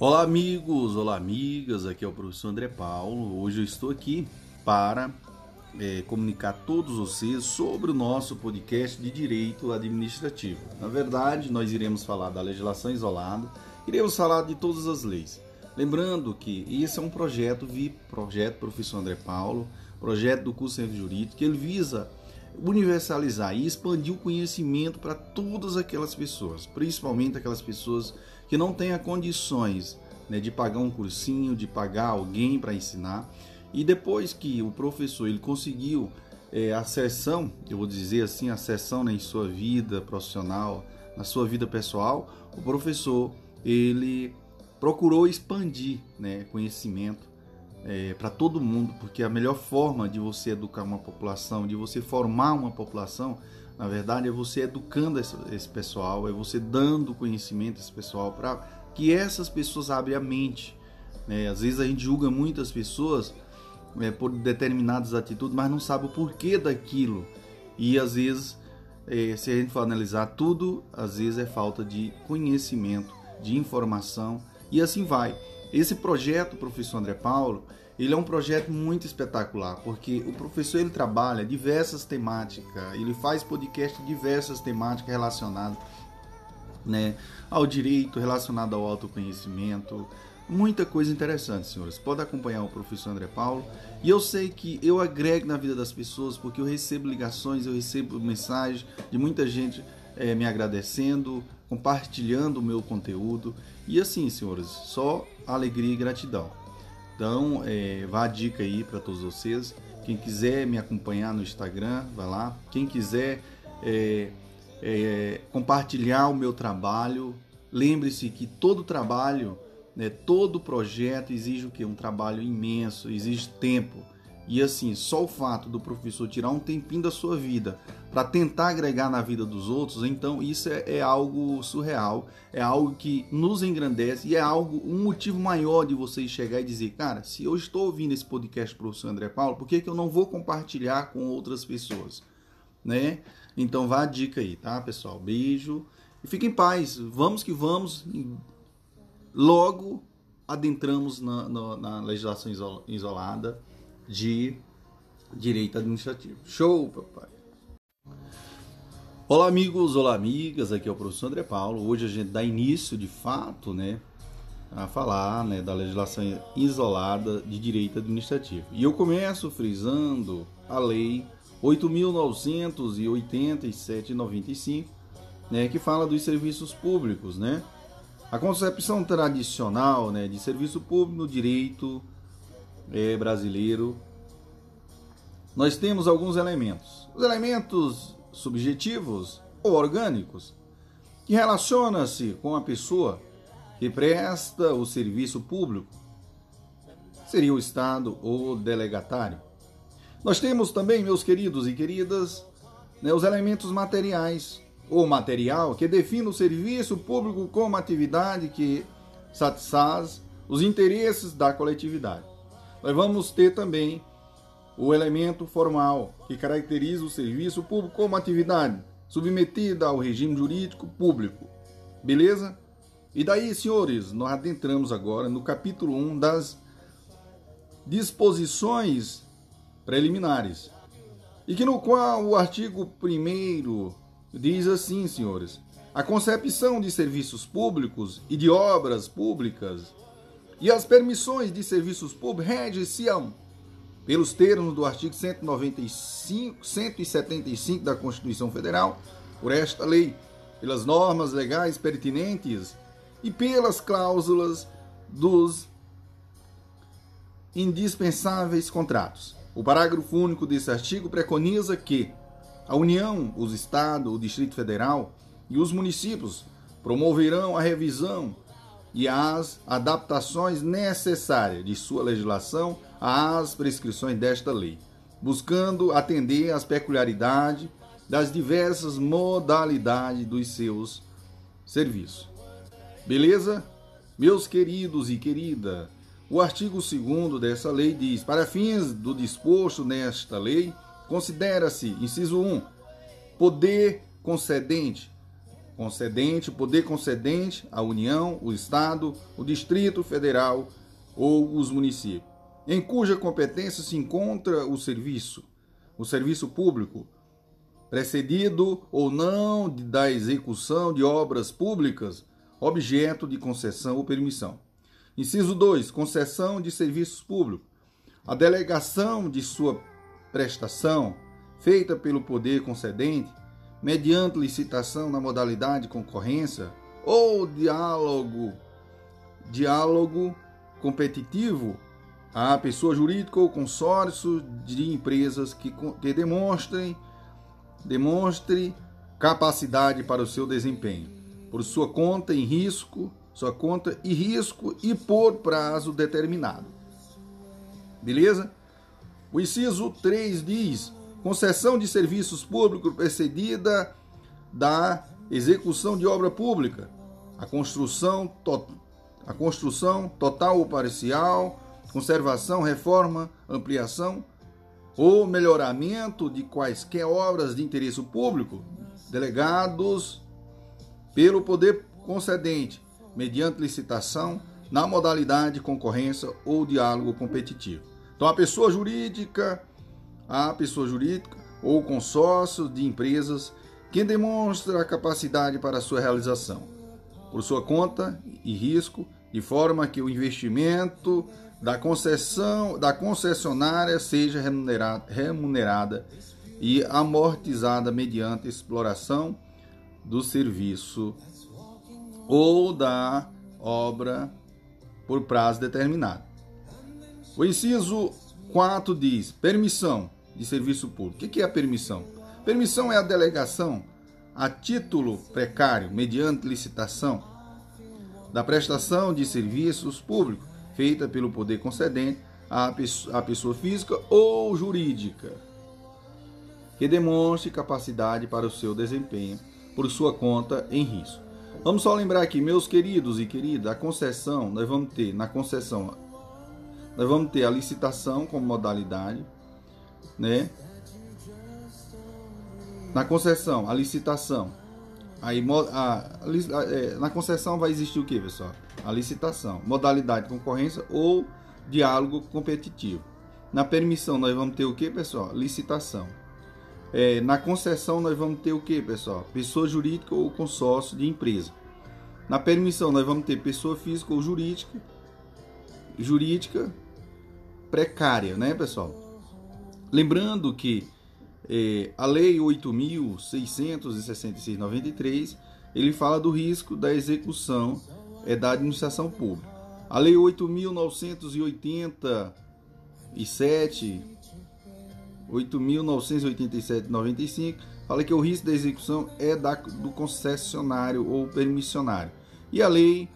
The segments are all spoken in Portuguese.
Olá, amigos, olá, amigas. Aqui é o professor André Paulo. Hoje eu estou aqui para é, comunicar a todos vocês sobre o nosso podcast de direito administrativo. Na verdade, nós iremos falar da legislação isolada, iremos falar de todas as leis. Lembrando que esse é um projeto VIP, projeto professor André Paulo, projeto do curso de jurídico, que ele visa universalizar e expandir o conhecimento para todas aquelas pessoas, principalmente aquelas pessoas que não tenham condições né, de pagar um cursinho, de pagar alguém para ensinar. E depois que o professor ele conseguiu é, a sessão, eu vou dizer assim, a sessão né, em sua vida profissional, na sua vida pessoal, o professor ele procurou expandir né, conhecimento é, para todo mundo, porque a melhor forma de você educar uma população, de você formar uma população, na verdade, é você educando esse, esse pessoal, é você dando conhecimento a esse pessoal para que essas pessoas abrem a mente. Né? Às vezes a gente julga muitas pessoas é, por determinadas atitudes, mas não sabe o porquê daquilo. E às vezes, é, se a gente for analisar tudo, às vezes é falta de conhecimento, de informação e assim vai. Esse projeto, professor André Paulo, ele é um projeto muito espetacular, porque o professor ele trabalha diversas temáticas, ele faz podcast diversas temáticas relacionadas né, ao direito, relacionado ao autoconhecimento, muita coisa interessante, senhores. Pode acompanhar o professor André Paulo. E eu sei que eu agrego na vida das pessoas, porque eu recebo ligações, eu recebo mensagens de muita gente é, me agradecendo, compartilhando o meu conteúdo. E assim, senhores, só alegria e gratidão. Então, é, vá a dica aí para todos vocês. Quem quiser me acompanhar no Instagram, vai lá. Quem quiser é, é, compartilhar o meu trabalho, lembre-se que todo trabalho, né, todo projeto exige o que? Um trabalho imenso, exige tempo. E assim, só o fato do professor tirar um tempinho da sua vida para tentar agregar na vida dos outros, então isso é, é, algo surreal, é algo que nos engrandece e é algo, um motivo maior de você chegar e dizer, cara, se eu estou ouvindo esse podcast professor André Paulo, por que, que eu não vou compartilhar com outras pessoas? Né? Então vá a dica aí, tá, pessoal? Beijo e fique em paz. Vamos que vamos. Logo adentramos na, na, na legislação isolada de direito administrativo. Show, papai! Olá, amigos, olá, amigas. Aqui é o professor André Paulo. Hoje a gente dá início, de fato, né, a falar né, da legislação isolada de direito administrativo. E eu começo frisando a lei 8.987-95, né, que fala dos serviços públicos, né? A concepção tradicional né, de serviço público no direito é, brasileiro, nós temos alguns elementos. Os elementos subjetivos ou orgânicos, que relaciona-se com a pessoa que presta o serviço público, seria o Estado ou delegatário. Nós temos também, meus queridos e queridas, né, os elementos materiais ou material que define o serviço público como atividade que satisfaz os interesses da coletividade. Nós vamos ter também o elemento formal, que caracteriza o serviço público como atividade submetida ao regime jurídico público. Beleza? E daí, senhores, nós adentramos agora no capítulo 1 das disposições preliminares. E que no qual o artigo 1 diz assim, senhores: a concepção de serviços públicos e de obras públicas e as permissões de serviços públicos rege-se-ão pelos termos do artigo 195, 175 da Constituição Federal, por esta lei, pelas normas legais pertinentes e pelas cláusulas dos indispensáveis contratos. O parágrafo único desse artigo preconiza que a União, os Estados, o Distrito Federal e os municípios promoverão a revisão e as adaptações necessárias de sua legislação às prescrições desta lei, buscando atender às peculiaridades das diversas modalidades dos seus serviços. Beleza? Meus queridos e querida, o artigo 2 dessa lei diz: para fins do disposto nesta lei, considera-se, inciso 1, poder concedente concedente, poder concedente, a União, o Estado, o Distrito Federal ou os municípios, em cuja competência se encontra o serviço, o serviço público, precedido ou não da execução de obras públicas, objeto de concessão ou permissão. Inciso 2. Concessão de serviços públicos. A delegação de sua prestação, feita pelo poder concedente, mediante licitação na modalidade concorrência ou diálogo, diálogo competitivo à pessoa jurídica ou consórcio de empresas que, que demonstrem demonstre capacidade para o seu desempenho, por sua conta em risco, sua conta e risco e por prazo determinado. Beleza? O inciso 3 diz: concessão de serviços públicos precedida da execução de obra pública, a construção, to a construção total ou parcial, conservação, reforma, ampliação ou melhoramento de quaisquer obras de interesse público delegados pelo poder concedente, mediante licitação, na modalidade concorrência ou diálogo competitivo. Então, a pessoa jurídica, a pessoa jurídica ou consórcio de empresas que demonstra a capacidade para sua realização, por sua conta e risco, de forma que o investimento da concessão da concessionária seja remunerada, remunerada e amortizada mediante exploração do serviço ou da obra por prazo determinado. O inciso 4 diz: permissão de serviço público. O que é a permissão? Permissão é a delegação a título precário, mediante licitação, da prestação de serviços públicos feita pelo poder concedente à pessoa física ou jurídica que demonstre capacidade para o seu desempenho por sua conta em risco. Vamos só lembrar aqui, meus queridos e queridas, a concessão, nós vamos ter na concessão, nós vamos ter a licitação como modalidade, né? Na concessão, a licitação. Aí a, a, é, na concessão vai existir o que, pessoal? A licitação, modalidade de concorrência ou diálogo competitivo. Na permissão nós vamos ter o que, pessoal? Licitação. É, na concessão nós vamos ter o que, pessoal? Pessoa jurídica ou consórcio de empresa. Na permissão nós vamos ter pessoa física ou jurídica, jurídica precária, né, pessoal? Lembrando que é, a Lei 8.666/93 ele fala do risco da execução é, da administração pública. A Lei 8.987 8.987-95 fala que o risco da execução é da, do concessionário ou permissionário. E a lei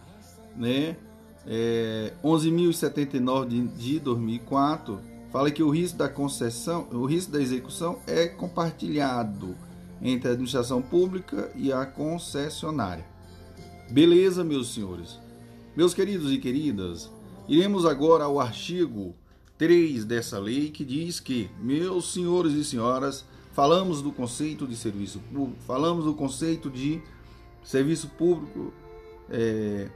né, é, 11.079 de, de 2004 fala que o risco da concessão, o risco da execução é compartilhado entre a administração pública e a concessionária. Beleza, meus senhores. Meus queridos e queridas, iremos agora ao artigo 3 dessa lei que diz que, meus senhores e senhoras, falamos do conceito de serviço público, falamos do conceito de serviço público, é,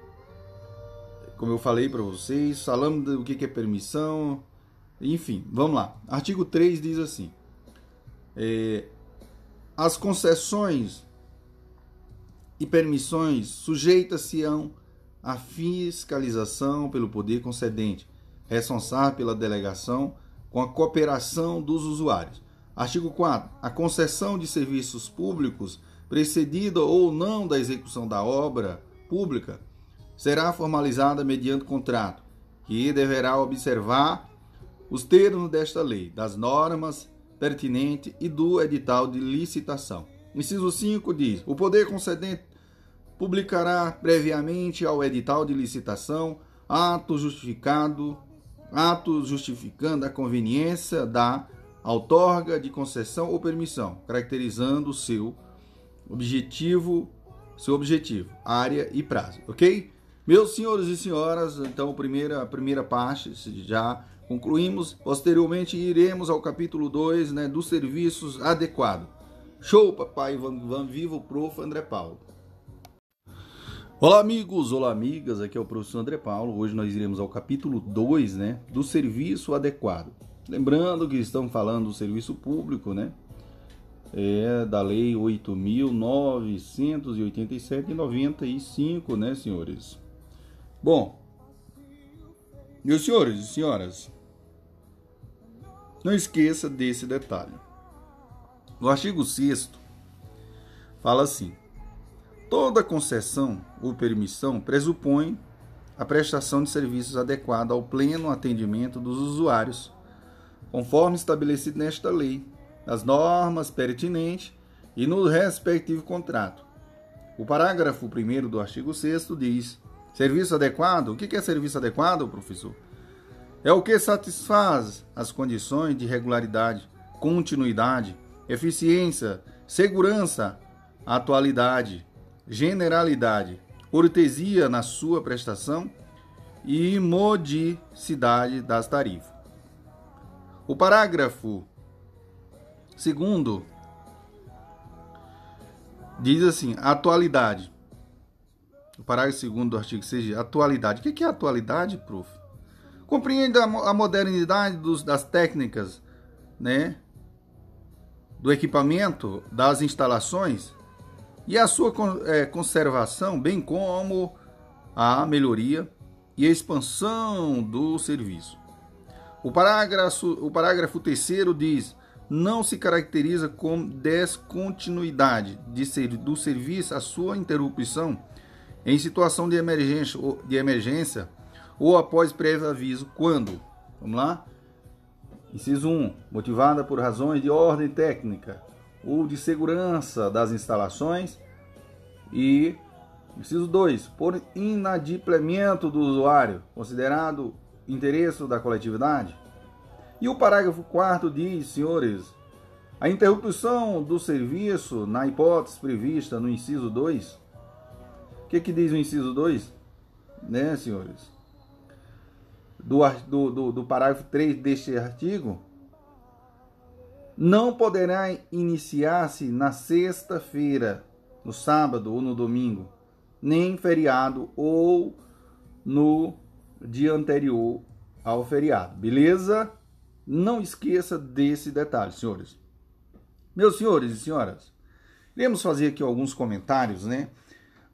como eu falei para vocês, falamos do que é permissão, enfim, vamos lá. Artigo 3 diz assim: é, as concessões e permissões sujeitas-se-ão à fiscalização pelo poder concedente responsável pela delegação com a cooperação dos usuários. Artigo 4. A concessão de serviços públicos, precedida ou não da execução da obra pública, será formalizada mediante contrato, que deverá observar os termos desta lei, das normas pertinentes e do edital de licitação. Inciso 5 diz: o poder concedente publicará previamente ao edital de licitação ato justificado ato justificando a conveniência da outorga de concessão ou permissão, caracterizando seu objetivo, seu objetivo, área e prazo, ok? Meus senhores e senhoras, então primeira, a primeira parte já concluímos. Posteriormente iremos ao capítulo 2 né, dos serviços adequados. Show, papai, vamos, vamos vivo, prof. André Paulo. Olá amigos, olá amigas, aqui é o professor André Paulo. Hoje nós iremos ao capítulo 2, né, do serviço adequado. Lembrando que estamos falando do serviço público, né? É da lei 8987 de 95, né, senhores? Bom, meus senhores e senhoras, não esqueça desse detalhe. No artigo 6 fala assim: Toda concessão ou permissão pressupõe a prestação de serviços adequada ao pleno atendimento dos usuários, conforme estabelecido nesta lei, nas normas pertinentes e no respectivo contrato. O parágrafo 1 do artigo 6 diz: Serviço adequado? O que é serviço adequado, professor? É o que satisfaz as condições de regularidade, continuidade, eficiência, segurança, atualidade, generalidade, cortesia na sua prestação e modicidade das tarifas. O parágrafo segundo diz assim: atualidade. O parágrafo segundo do artigo 6 atualidade. O que é atualidade, prof? Compreende a modernidade dos, das técnicas, né? Do equipamento, das instalações e a sua é, conservação, bem como a melhoria e a expansão do serviço. O parágrafo, o parágrafo terceiro diz: não se caracteriza com descontinuidade de ser, do serviço a sua interrupção em situação de emergência, de emergência ou após prévio aviso, quando, vamos lá? Inciso 1, motivada por razões de ordem técnica, ou de segurança das instalações. E inciso 2, por inadimplemento do usuário, considerado interesse da coletividade. E o parágrafo 4 diz, senhores, a interrupção do serviço na hipótese prevista no inciso 2. O que, que diz o inciso 2? Né, senhores? Do, do, do, do parágrafo 3 deste artigo, não poderá iniciar-se na sexta-feira, no sábado ou no domingo, nem feriado ou no dia anterior ao feriado. Beleza? Não esqueça desse detalhe, senhores. Meus senhores e senhoras, iremos fazer aqui alguns comentários, né,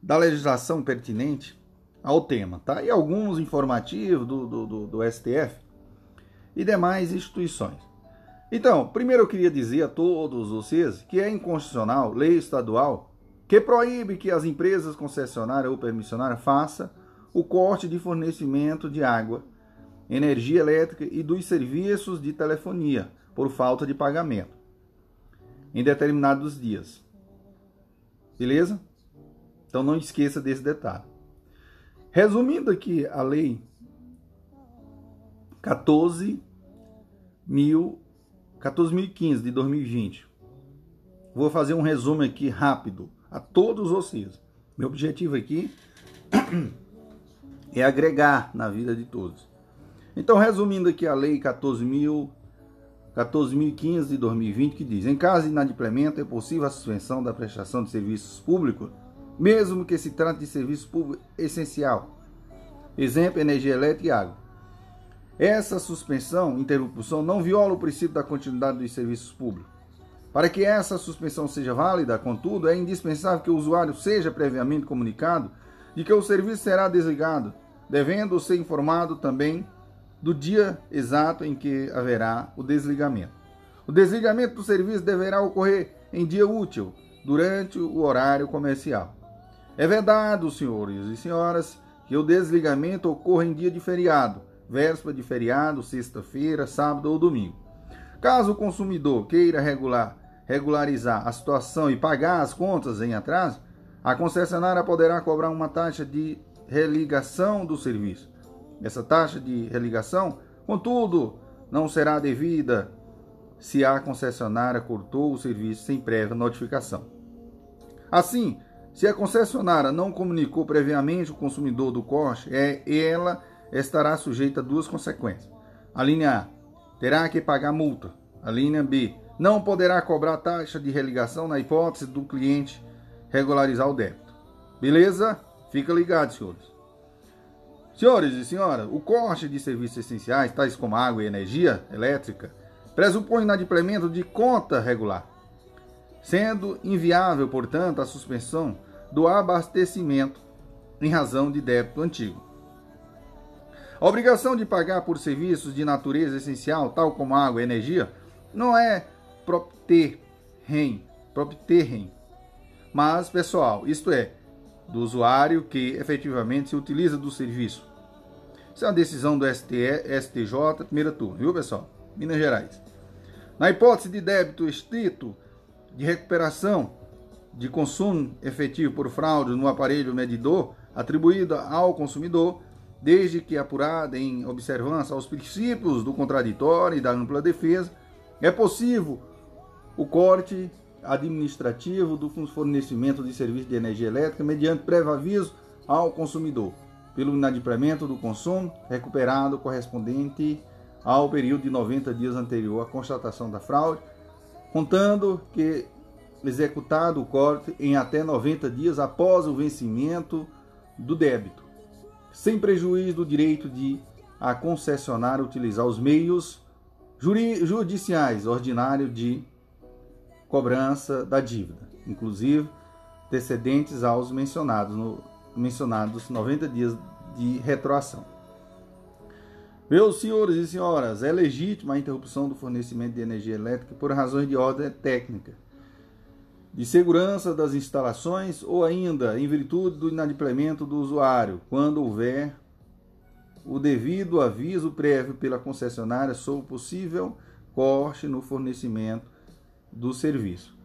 da legislação pertinente ao tema, tá? E alguns informativos do, do, do, do STF e demais instituições. Então, primeiro eu queria dizer a todos vocês que é inconstitucional lei estadual que proíbe que as empresas concessionárias ou permissionárias façam o corte de fornecimento de água, energia elétrica e dos serviços de telefonia por falta de pagamento em determinados dias. Beleza? Então não esqueça desse detalhe. Resumindo aqui a lei 14 mil 14.015 de 2020. Vou fazer um resumo aqui rápido a todos vocês. Meu objetivo aqui é agregar na vida de todos. Então, resumindo aqui a lei 14.000 14.015 de 2020, que diz: em caso de inadimplemento, é possível a suspensão da prestação de serviços públicos, mesmo que se trate de serviço público essencial. Exemplo: energia elétrica e água. Essa suspensão, interrupção, não viola o princípio da continuidade dos serviços públicos. Para que essa suspensão seja válida, contudo, é indispensável que o usuário seja previamente comunicado de que o serviço será desligado, devendo ser informado também do dia exato em que haverá o desligamento. O desligamento do serviço deverá ocorrer em dia útil, durante o horário comercial. É verdade, senhores e senhoras, que o desligamento ocorre em dia de feriado, véspera de feriado, sexta-feira, sábado ou domingo. Caso o consumidor queira regular, regularizar a situação e pagar as contas em atraso, a concessionária poderá cobrar uma taxa de religação do serviço. Essa taxa de religação, contudo, não será devida se a concessionária cortou o serviço sem prévia notificação. Assim, se a concessionária não comunicou previamente o consumidor do corte, é ela estará sujeita a duas consequências. A linha A terá que pagar multa. A linha B não poderá cobrar taxa de religação na hipótese do cliente regularizar o débito. Beleza? Fica ligado, senhores. Senhores e senhoras, o corte de serviços essenciais, tais como água e energia elétrica, pressupõe inadimplemento de conta regular, sendo inviável, portanto, a suspensão do abastecimento em razão de débito antigo. A obrigação de pagar por serviços de natureza essencial, tal como água e energia, não é propterrem, propterrem, mas pessoal, isto é, do usuário que efetivamente se utiliza do serviço. Isso é uma decisão do STE, STJ, primeira turma, viu pessoal? Minas Gerais. Na hipótese de débito estrito de recuperação de consumo efetivo por fraude no aparelho medidor atribuído ao consumidor, desde que apurada em observância aos princípios do contraditório e da ampla defesa, é possível o corte administrativo do fornecimento de serviço de energia elétrica mediante prévio aviso ao consumidor, pelo inadimplemento do consumo recuperado correspondente ao período de 90 dias anterior à constatação da fraude, contando que executado o corte em até 90 dias após o vencimento do débito, sem prejuízo do direito de a concessionária utilizar os meios judiciais ordinários de cobrança da dívida, inclusive antecedentes aos mencionados no mencionados 90 dias de retroação. Meus senhores e senhoras, é legítima a interrupção do fornecimento de energia elétrica por razões de ordem técnica, de segurança das instalações ou ainda em virtude do inadimplemento do usuário, quando houver o devido aviso prévio pela concessionária sobre possível corte no fornecimento do serviço.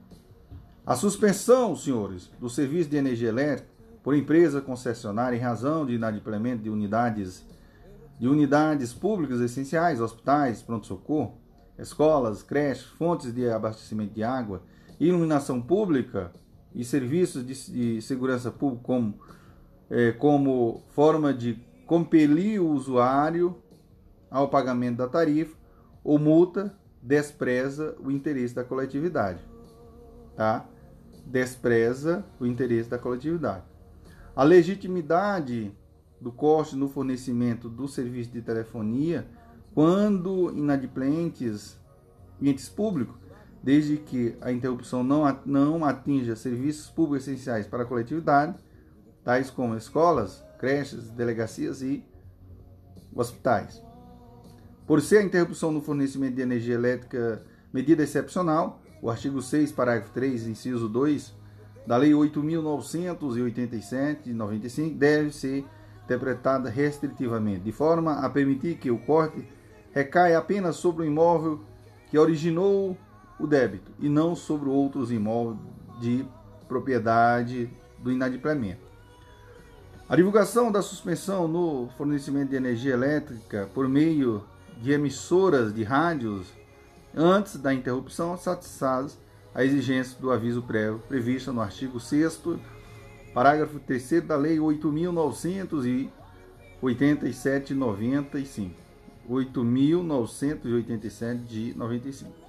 A suspensão, senhores, do serviço de energia elétrica por empresa concessionária em razão de inadimplemento de unidades de unidades públicas essenciais, hospitais, pronto-socorro, escolas, creches, fontes de abastecimento de água, iluminação pública e serviços de, de segurança pública como, é, como forma de compelir o usuário ao pagamento da tarifa ou multa despreza o interesse da coletividade, tá? Despreza o interesse da coletividade. A legitimidade do corte no fornecimento do serviço de telefonia quando inadimplentes entes públicos, desde que a interrupção não, atinja serviços públicos essenciais para a coletividade, tais como escolas, creches, delegacias e hospitais. Por ser a interrupção no fornecimento de energia elétrica medida excepcional, o artigo 6, parágrafo 3, inciso 2 da Lei 8.987 de 95 deve ser interpretada restritivamente, de forma a permitir que o corte recaia apenas sobre o imóvel que originou o débito e não sobre outros imóveis de propriedade do inadimplemento. A divulgação da suspensão no fornecimento de energia elétrica por meio de emissoras de rádios antes da interrupção satisfaz a exigência do aviso prévio prevista no artigo 6 parágrafo 3 da Lei 8.987-95. 8.987 de 95.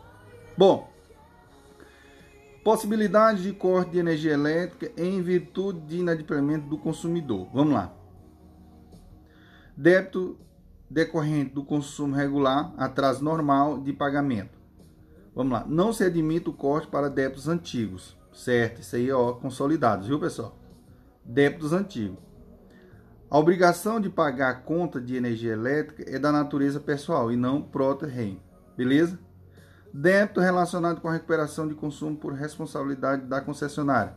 Bom, possibilidade de corte de energia elétrica em virtude de inadimplemento do consumidor. Vamos lá. Débito decorrente do consumo regular, atraso normal de pagamento. Vamos lá. Não se admite o corte para débitos antigos. Certo? Isso aí, ó, consolidados, viu, pessoal? débitos antigos. A obrigação de pagar a conta de energia elétrica é da natureza pessoal e não prota-rem. Beleza? Débito relacionado com a recuperação de consumo por responsabilidade da concessionária.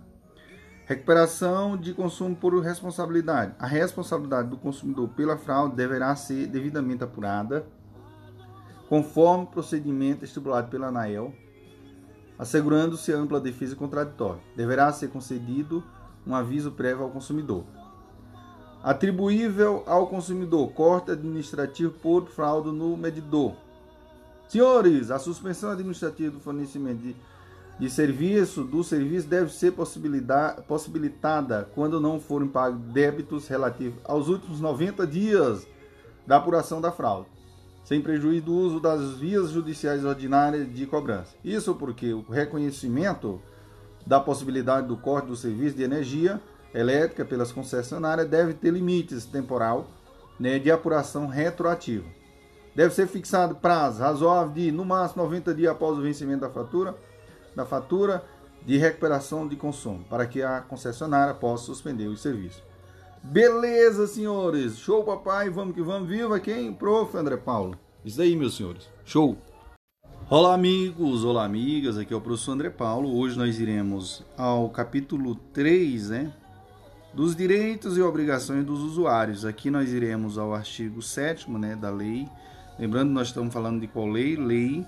Recuperação de consumo por responsabilidade. A responsabilidade do consumidor pela fraude deverá ser devidamente apurada, conforme o procedimento estipulado pela ANAEL, assegurando-se ampla defesa contraditória. Deverá ser concedido um aviso prévio ao consumidor. Atribuível ao consumidor, corte administrativo por fraude no medidor. Senhores, a suspensão administrativa do fornecimento de, de serviço do serviço deve ser possibilitada quando não forem pagos débitos relativos aos últimos 90 dias da apuração da fraude, sem prejuízo do uso das vias judiciais ordinárias de cobrança. Isso porque o reconhecimento da possibilidade do corte do serviço de energia elétrica pelas concessionárias deve ter limites temporal né, de apuração retroativa. Deve ser fixado prazo razoável de no máximo 90 dias após o vencimento da fatura, da fatura de recuperação de consumo, para que a concessionária possa suspender o serviço. Beleza, senhores. Show, papai. Vamos que vamos. Viva quem? Prof. André Paulo. Isso aí, meus senhores. Show. Olá, amigos. Olá, amigas. Aqui é o professor André Paulo. Hoje nós iremos ao capítulo 3, né? Dos direitos e obrigações dos usuários. Aqui nós iremos ao artigo 7 né, da lei. Lembrando, nós estamos falando de qual lei? Lei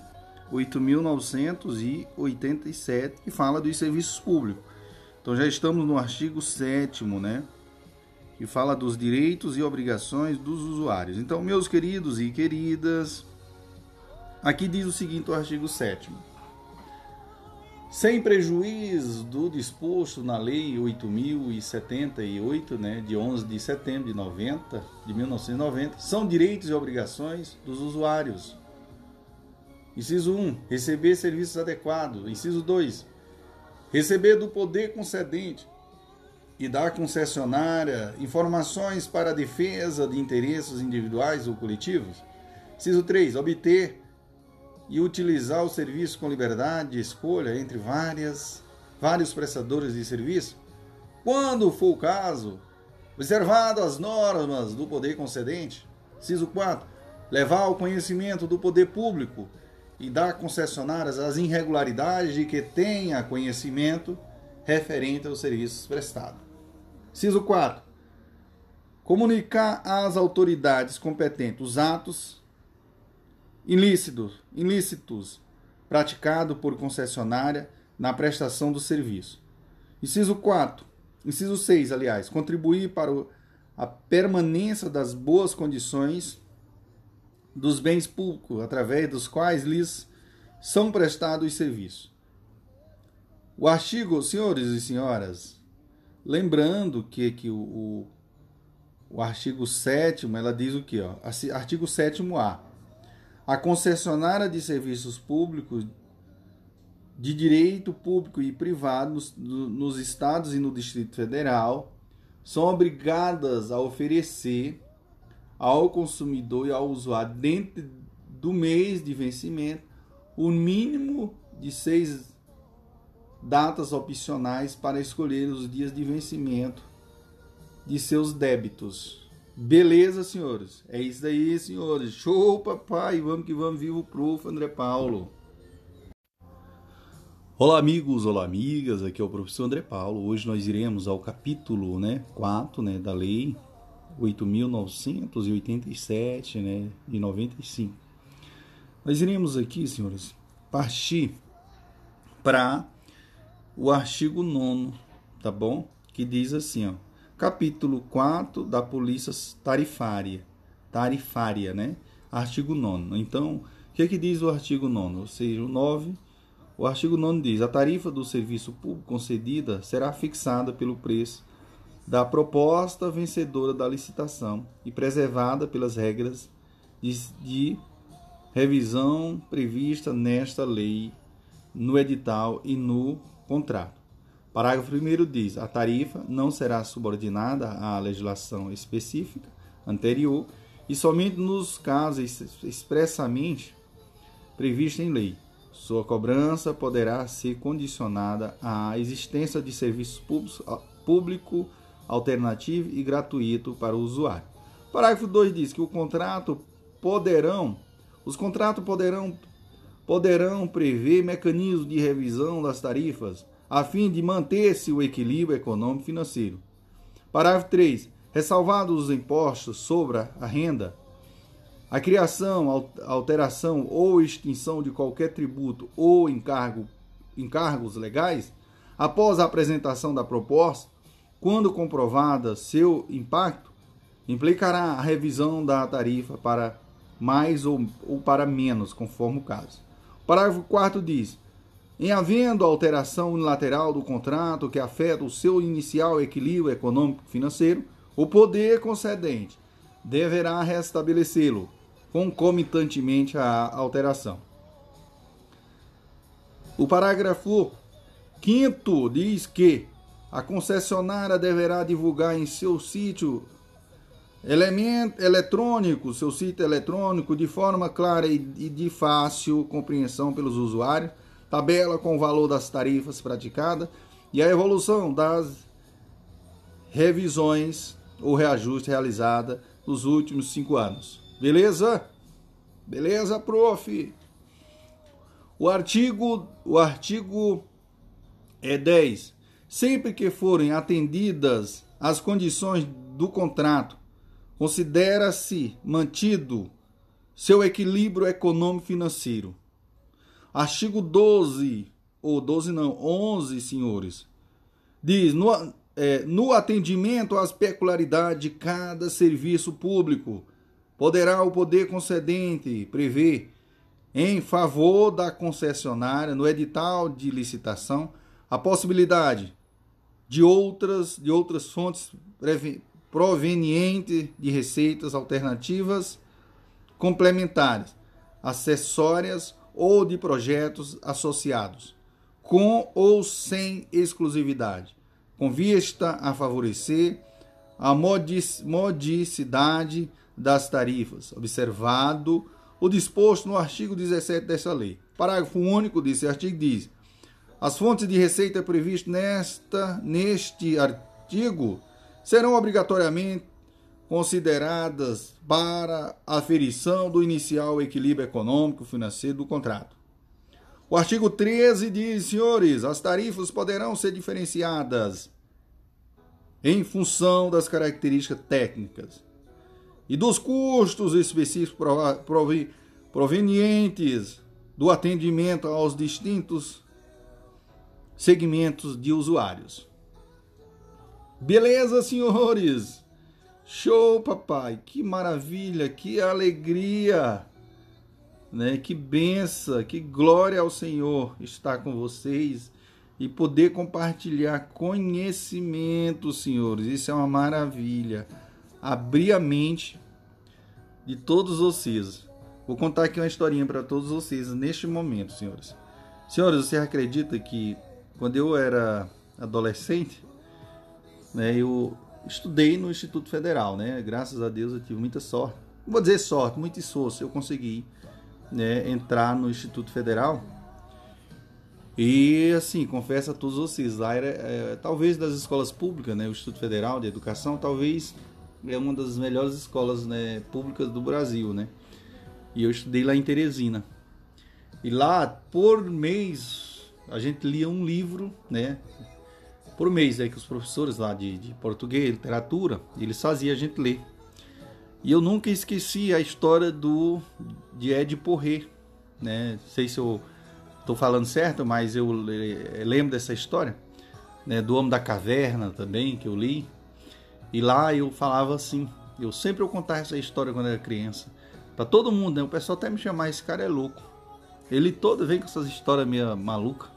8.987, que fala dos serviços públicos. Então já estamos no artigo 7 né? Que fala dos direitos e obrigações dos usuários. Então, meus queridos e queridas, aqui diz o seguinte o artigo 7 sem prejuízo do disposto na Lei 8.078, né, de 11 de setembro de 90, de 1990, são direitos e obrigações dos usuários. Inciso 1. Receber serviços adequados. Inciso 2. Receber do poder concedente e da concessionária informações para a defesa de interesses individuais ou coletivos. Inciso 3. Obter e utilizar o serviço com liberdade de escolha entre várias, vários prestadores de serviço, quando for o caso, observado as normas do poder concedente. Inciso 4. Levar ao conhecimento do poder público e dar concessionárias as irregularidades de que tenha conhecimento referente aos serviços prestados. Ciso 4. Comunicar às autoridades competentes os atos ilícitos, ilícitos praticados por concessionária na prestação do serviço. Inciso 4. Inciso 6, aliás, contribuir para a permanência das boas condições dos bens públicos através dos quais lhes são prestados os serviços. O artigo, senhores e senhoras, lembrando que, que o, o, o artigo 7 ela diz o que? Artigo 7 A. Concessionária de serviços públicos de direito público e privado nos, nos estados e no Distrito Federal são obrigadas a oferecer ao consumidor e ao usuário dentro do mês de vencimento o mínimo de seis datas opcionais para escolher os dias de vencimento de seus débitos. Beleza, senhores? É isso aí, senhores. Show, papai! Vamos que vamos, vivo o prof. André Paulo. Olá, amigos, olá, amigas. Aqui é o professor André Paulo. Hoje nós iremos ao capítulo né, 4 né, da lei 8.987, né, de 95. Nós iremos aqui, senhores, partir para o artigo 9, tá bom? Que diz assim, ó, capítulo 4 da Polícia Tarifária, tarifária, né? Artigo 9. Então, o que é que diz o artigo 9? Ou seja, o 9, o artigo 9 diz: a tarifa do serviço público concedida será fixada pelo preço da proposta vencedora da licitação e preservada pelas regras de, de revisão prevista nesta lei, no edital e no contrato. Parágrafo 1 diz: a tarifa não será subordinada à legislação específica anterior e somente nos casos expressamente previstos em lei. Sua cobrança poderá ser condicionada à existência de públicos público alternativo e gratuito para o usuário. Parágrafo 2 diz que o contrato poderão, os contratos poderão poderão prever mecanismos de revisão das tarifas a fim de manter-se o equilíbrio econômico financeiro. Parágrafo 3. Ressalvados os impostos sobre a renda, a criação, alteração ou extinção de qualquer tributo ou encargo, encargos legais, após a apresentação da proposta, quando comprovada seu impacto, implicará a revisão da tarifa para mais ou, ou para menos, conforme o caso. O parágrafo 4 diz: em havendo alteração unilateral do contrato que afeta o seu inicial equilíbrio econômico-financeiro, o poder concedente deverá restabelecê-lo concomitantemente à alteração. O parágrafo 5 diz que a concessionária deverá divulgar em seu sítio elemento eletrônico, seu sítio eletrônico, de forma clara e de fácil compreensão pelos usuários, tabela com o valor das tarifas praticadas e a evolução das revisões ou reajuste realizada nos últimos cinco anos. Beleza? Beleza, prof? O artigo, o artigo é 10. Sempre que forem atendidas as condições do contrato, considera-se mantido seu equilíbrio econômico-financeiro. Artigo 12, ou 12 não, 11, senhores, diz: no, é, no atendimento às peculiaridades de cada serviço público, poderá o poder concedente prever, em favor da concessionária, no edital de licitação, a possibilidade de outras, de outras fontes provenientes de receitas alternativas complementares, acessórias ou de projetos associados, com ou sem exclusividade, com vista a favorecer a modicidade das tarifas, observado o disposto no artigo 17 desta lei. Parágrafo único desse artigo diz: as fontes de receita previstas nesta, neste artigo serão obrigatoriamente consideradas para aferição do inicial equilíbrio econômico financeiro do contrato. O artigo 13 diz, senhores, as tarifas poderão ser diferenciadas em função das características técnicas e dos custos específicos provenientes do atendimento aos distintos segmentos de usuários. Beleza, senhores? Show, papai! Que maravilha, que alegria! Né? Que benção, que glória ao Senhor estar com vocês e poder compartilhar conhecimento, senhores. Isso é uma maravilha. Abrir a mente de todos vocês. Vou contar aqui uma historinha para todos vocês neste momento, senhores. Senhores, você acredita que quando eu era adolescente, né, eu estudei no Instituto Federal, né? Graças a Deus eu tive muita sorte. Não vou dizer sorte, muito esforço. Eu consegui né, entrar no Instituto Federal. E assim, confesso a todos vocês, lá era é, talvez das escolas públicas, né, o Instituto Federal de Educação, talvez é uma das melhores escolas né, públicas do Brasil, né? E eu estudei lá em Teresina. E lá, por mês, a gente lia um livro, né? Por mês, aí que os professores lá de, de português, literatura, eles faziam a gente ler. E eu nunca esqueci a história do de Ed Porré, né? Não sei se eu estou falando certo, mas eu lembro dessa história, né? Do Homem da Caverna também, que eu li. E lá eu falava assim, eu sempre eu contava essa história quando era criança. Para todo mundo, né? O pessoal até me chamar, esse cara é louco. Ele todo vem com essas histórias meio maluca.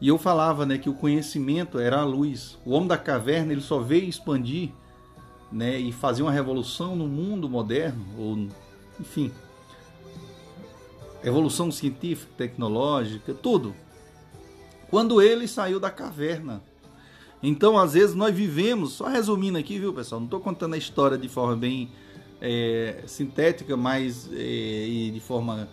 E eu falava, né, que o conhecimento era a luz. O homem da caverna, ele só veio expandir, né, e fazer uma revolução no mundo moderno, ou enfim, evolução científica, tecnológica, tudo. Quando ele saiu da caverna. Então, às vezes nós vivemos, só resumindo aqui, viu, pessoal? Não estou contando a história de forma bem é, sintética, mas é, e de forma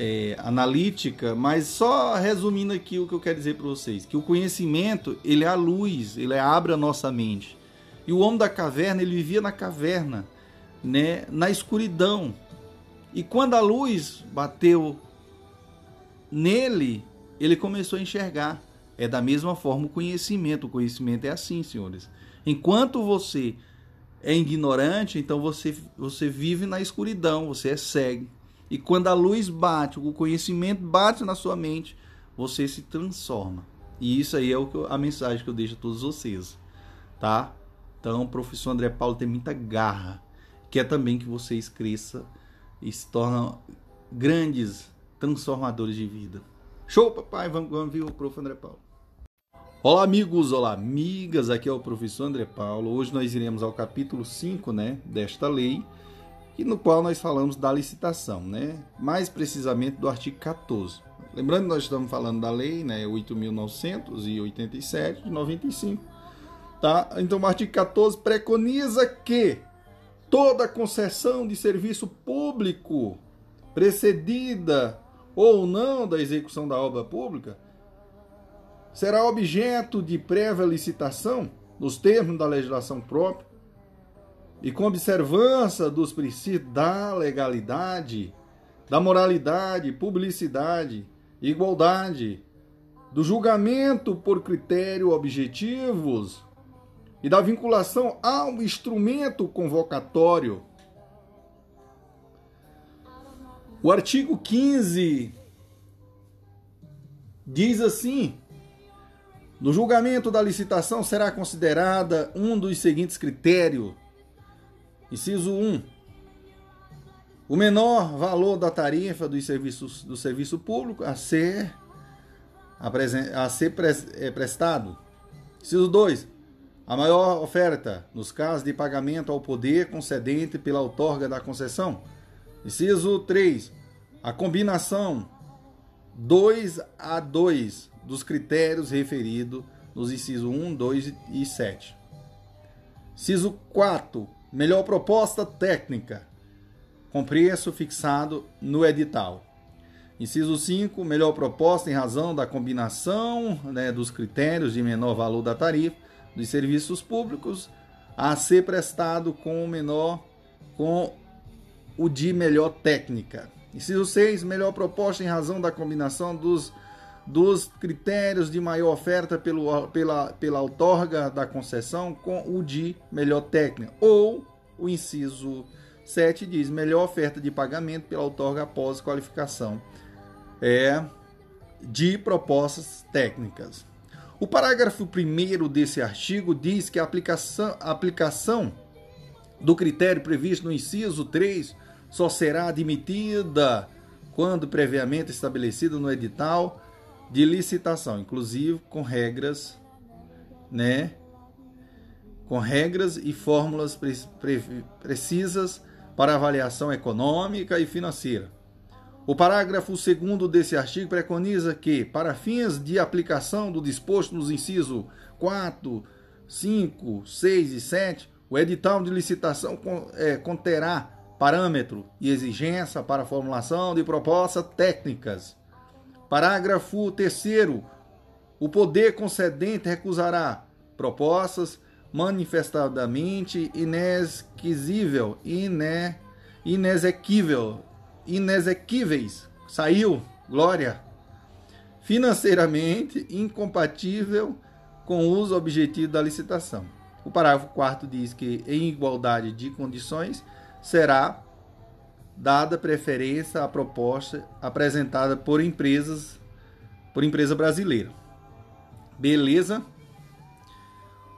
é, analítica, mas só resumindo aqui o que eu quero dizer para vocês, que o conhecimento ele é a luz, ele é, abre a nossa mente. E o homem da caverna ele vivia na caverna, né, na escuridão. E quando a luz bateu nele, ele começou a enxergar. É da mesma forma o conhecimento. O conhecimento é assim, senhores. Enquanto você é ignorante, então você, você vive na escuridão, você é cego. E quando a luz bate, o conhecimento bate na sua mente, você se transforma. E isso aí é eu, a mensagem que eu deixo a todos vocês, tá? Então, o professor André Paulo tem muita garra, quer também que vocês cresçam e se tornem grandes transformadores de vida. Show, papai! Vamos, vamos ver o professor André Paulo. Olá, amigos! Olá, amigas! Aqui é o professor André Paulo. Hoje nós iremos ao capítulo 5 né, desta lei e no qual nós falamos da licitação, né? mais precisamente do artigo 14. Lembrando que nós estamos falando da lei, né, 8.987 de 95, tá? Então o artigo 14 preconiza que toda concessão de serviço público precedida ou não da execução da obra pública será objeto de prévia licitação nos termos da legislação própria e com observância dos princípios da legalidade, da moralidade, publicidade, igualdade, do julgamento por critério objetivos e da vinculação ao instrumento convocatório. O artigo 15 diz assim: no julgamento da licitação será considerada um dos seguintes critérios. Inciso 1. O menor valor da tarifa dos serviços, do serviço público a ser, a ser é, prestado. Inciso 2. A maior oferta nos casos de pagamento ao poder concedente pela outorga da concessão. Inciso 3. A combinação 2 a 2 dos critérios referidos nos incisos 1, 2 e 7. Inciso 4. Melhor proposta técnica, com preço fixado no edital. Inciso 5. Melhor proposta em razão da combinação né, dos critérios de menor valor da tarifa dos serviços públicos a ser prestado com o menor com o de melhor técnica. Inciso 6. Melhor proposta em razão da combinação dos dos critérios de maior oferta pelo, pela, pela outorga da concessão com o de melhor técnica. Ou o inciso 7 diz melhor oferta de pagamento pela outorga após qualificação é, de propostas técnicas. O parágrafo 1 desse artigo diz que a aplicação, a aplicação do critério previsto no inciso 3 só será admitida quando previamente estabelecido no edital de licitação, inclusive com regras, né? Com regras e fórmulas pre pre precisas para avaliação econômica e financeira. O parágrafo 2 desse artigo preconiza que, para fins de aplicação do disposto nos incisos 4, 5, 6 e 7, o edital de licitação é, conterá parâmetro e exigência para formulação de propostas técnicas Parágrafo 3. O poder concedente recusará propostas manifestadamente inesquisível, iné, inexequível, inexequíveis. Saiu, glória. Financeiramente incompatível com o uso objetivo da licitação. O parágrafo 4 diz que, em igualdade de condições, será dada preferência à proposta apresentada por empresas por empresa brasileira. Beleza?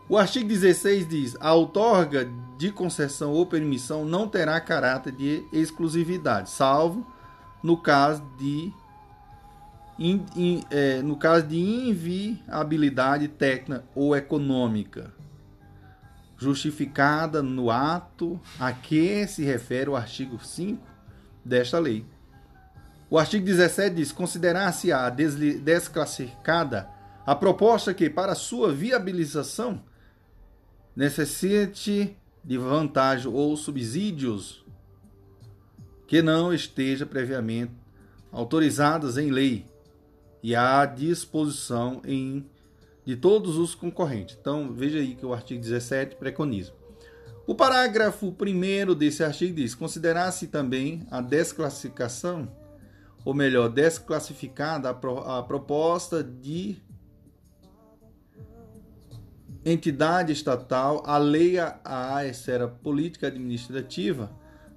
O artigo 16 diz: a outorga de concessão ou permissão não terá caráter de exclusividade, salvo no caso de in, in, é, no caso de inviabilidade técnica ou econômica, justificada no ato a que se refere o artigo 5 desta lei. O artigo 17 diz: considerar-se-á desclassificada a proposta que, para sua viabilização, necessite de vantagem ou subsídios que não esteja previamente autorizadas em lei e à disposição em, de todos os concorrentes. Então, veja aí que o artigo 17 preconiza. O parágrafo 1 desse artigo diz: considerar-se também a desclassificação, ou melhor, desclassificada a, a proposta de entidade estatal alheia à esfera política administrativa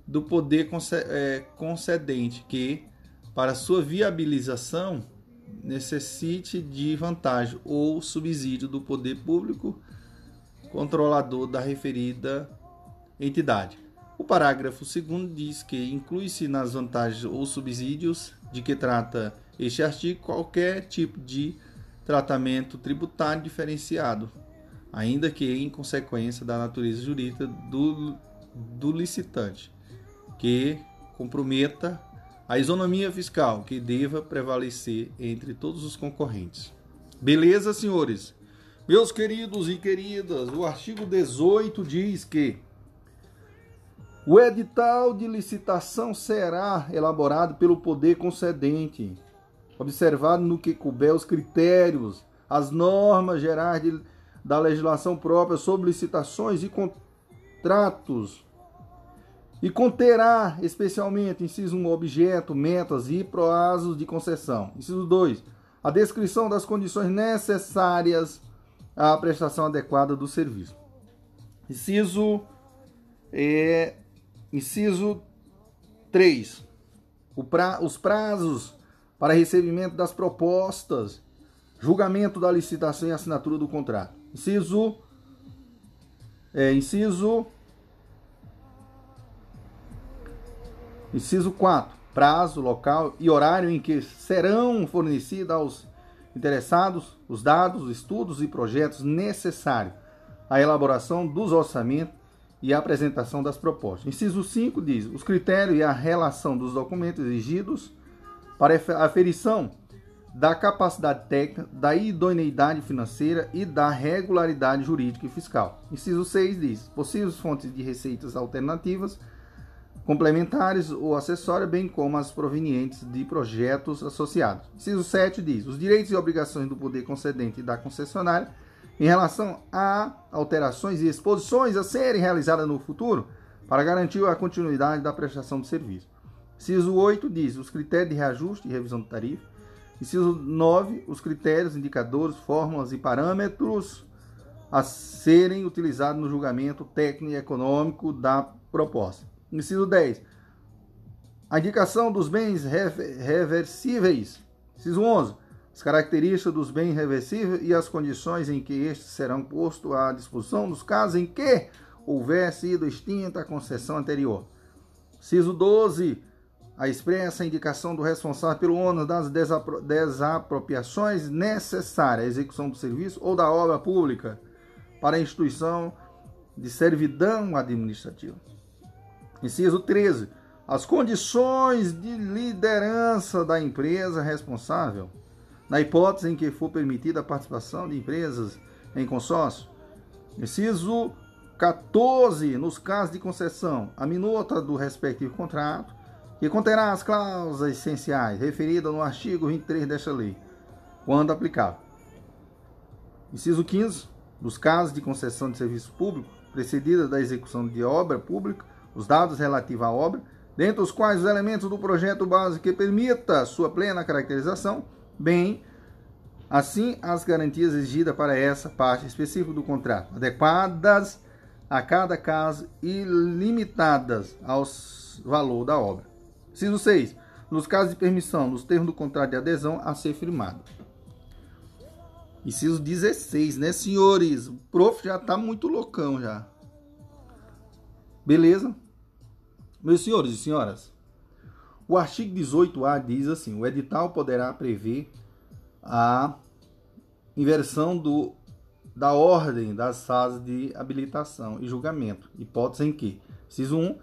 do poder é, concedente que, para sua viabilização, necessite de vantagem ou subsídio do poder público controlador da referida entidade. O parágrafo 2 diz que inclui-se nas vantagens ou subsídios de que trata este artigo qualquer tipo de tratamento tributário diferenciado, ainda que em consequência da natureza jurídica do, do licitante, que comprometa a isonomia fiscal que deva prevalecer entre todos os concorrentes. Beleza, senhores? Meus queridos e queridas, o artigo 18 diz que o edital de licitação será elaborado pelo poder concedente, observado no que couber os critérios, as normas gerais de, da legislação própria sobre licitações e contratos e conterá especialmente, inciso 1, objeto, metas e prazos de concessão. Inciso 2, a descrição das condições necessárias à prestação adequada do serviço. Inciso, é, inciso 3, pra, os prazos para recebimento das propostas, julgamento da licitação e assinatura do contrato. Inciso, é, inciso Inciso 4. Prazo, local e horário em que serão fornecidos aos interessados os dados, estudos e projetos necessários à elaboração dos orçamentos e à apresentação das propostas. Inciso 5 diz: os critérios e a relação dos documentos exigidos para aferição da capacidade técnica, da idoneidade financeira e da regularidade jurídica e fiscal. Inciso 6 diz: possíveis fontes de receitas alternativas complementares ou acessórias, bem como as provenientes de projetos associados. Inciso 7 diz: os direitos e obrigações do poder concedente e da concessionária em relação a alterações e exposições a serem realizadas no futuro para garantir a continuidade da prestação de serviço. Inciso 8 diz: os critérios de reajuste e revisão de tarifa. Inciso 9, os critérios, indicadores, fórmulas e parâmetros a serem utilizados no julgamento técnico e econômico da proposta. Inciso 10. A indicação dos bens reversíveis. Inciso 11. As características dos bens reversíveis e as condições em que estes serão postos à disposição nos casos em que houver sido extinta a concessão anterior. Inciso 12. A expressa indicação do responsável pelo ônus das desapro desapropriações necessárias à execução do serviço ou da obra pública para a instituição de servidão administrativa. Inciso 13. As condições de liderança da empresa responsável, na hipótese em que for permitida a participação de empresas em consórcio. Inciso 14. Nos casos de concessão, a minuta do respectivo contrato, que conterá as cláusulas essenciais referidas no artigo 23 desta lei, quando aplicável. Inciso 15. Nos casos de concessão de serviço público, precedida da execução de obra pública, os dados relativos à obra, dentre os quais os elementos do projeto básico que permita sua plena caracterização, bem assim as garantias exigidas para essa parte específica do contrato, adequadas a cada caso e limitadas ao valor da obra. Inciso 6. Nos casos de permissão, nos termos do contrato de adesão a ser firmado. Inciso 16, né, senhores? O prof já tá muito loucão já. Beleza? Meus senhores e senhoras, o artigo 18A diz assim: o edital poderá prever a inversão do, da ordem das fases de habilitação e julgamento, hipótese em que, inciso 1,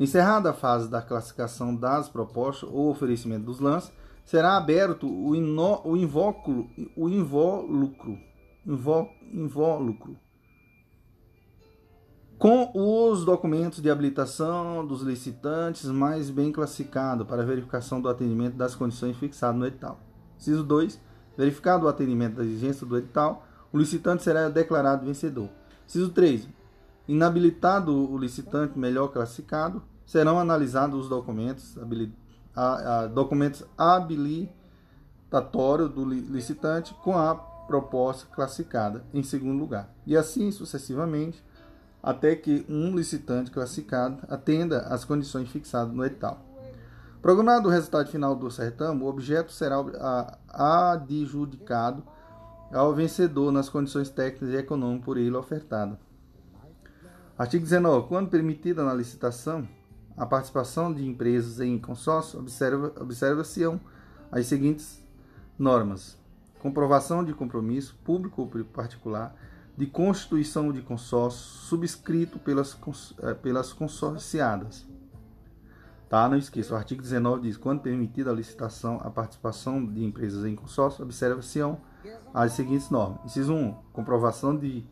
encerrada a fase da classificação das propostas ou oferecimento dos lances, será aberto o, ino, o o invólucro, invólucro com os documentos de habilitação dos licitantes mais bem classificados para verificação do atendimento das condições fixadas no edital. Inciso 2. Verificado o atendimento da exigência do edital, o licitante será declarado vencedor. Inciso 3. Inabilitado o licitante melhor classificado, serão analisados os documentos, a, a, documentos habilitatórios do licitante com a proposta classificada em segundo lugar. E assim sucessivamente até que um licitante classificado atenda às condições fixadas no edital. Programado o resultado final do certame, o objeto será adjudicado ao vencedor nas condições técnicas e econômicas por ele ofertado. Artigo 19. Quando permitida na licitação a participação de empresas em consórcio, observa-se observa as seguintes normas: comprovação de compromisso público ou particular, de constituição de consórcio subscrito pelas, eh, pelas consorciadas. Tá? Não esqueça, o artigo 19 diz: quando permitida a licitação, a participação de empresas em consórcio, observa-se as seguintes normas. Inciso 1. Comprovação de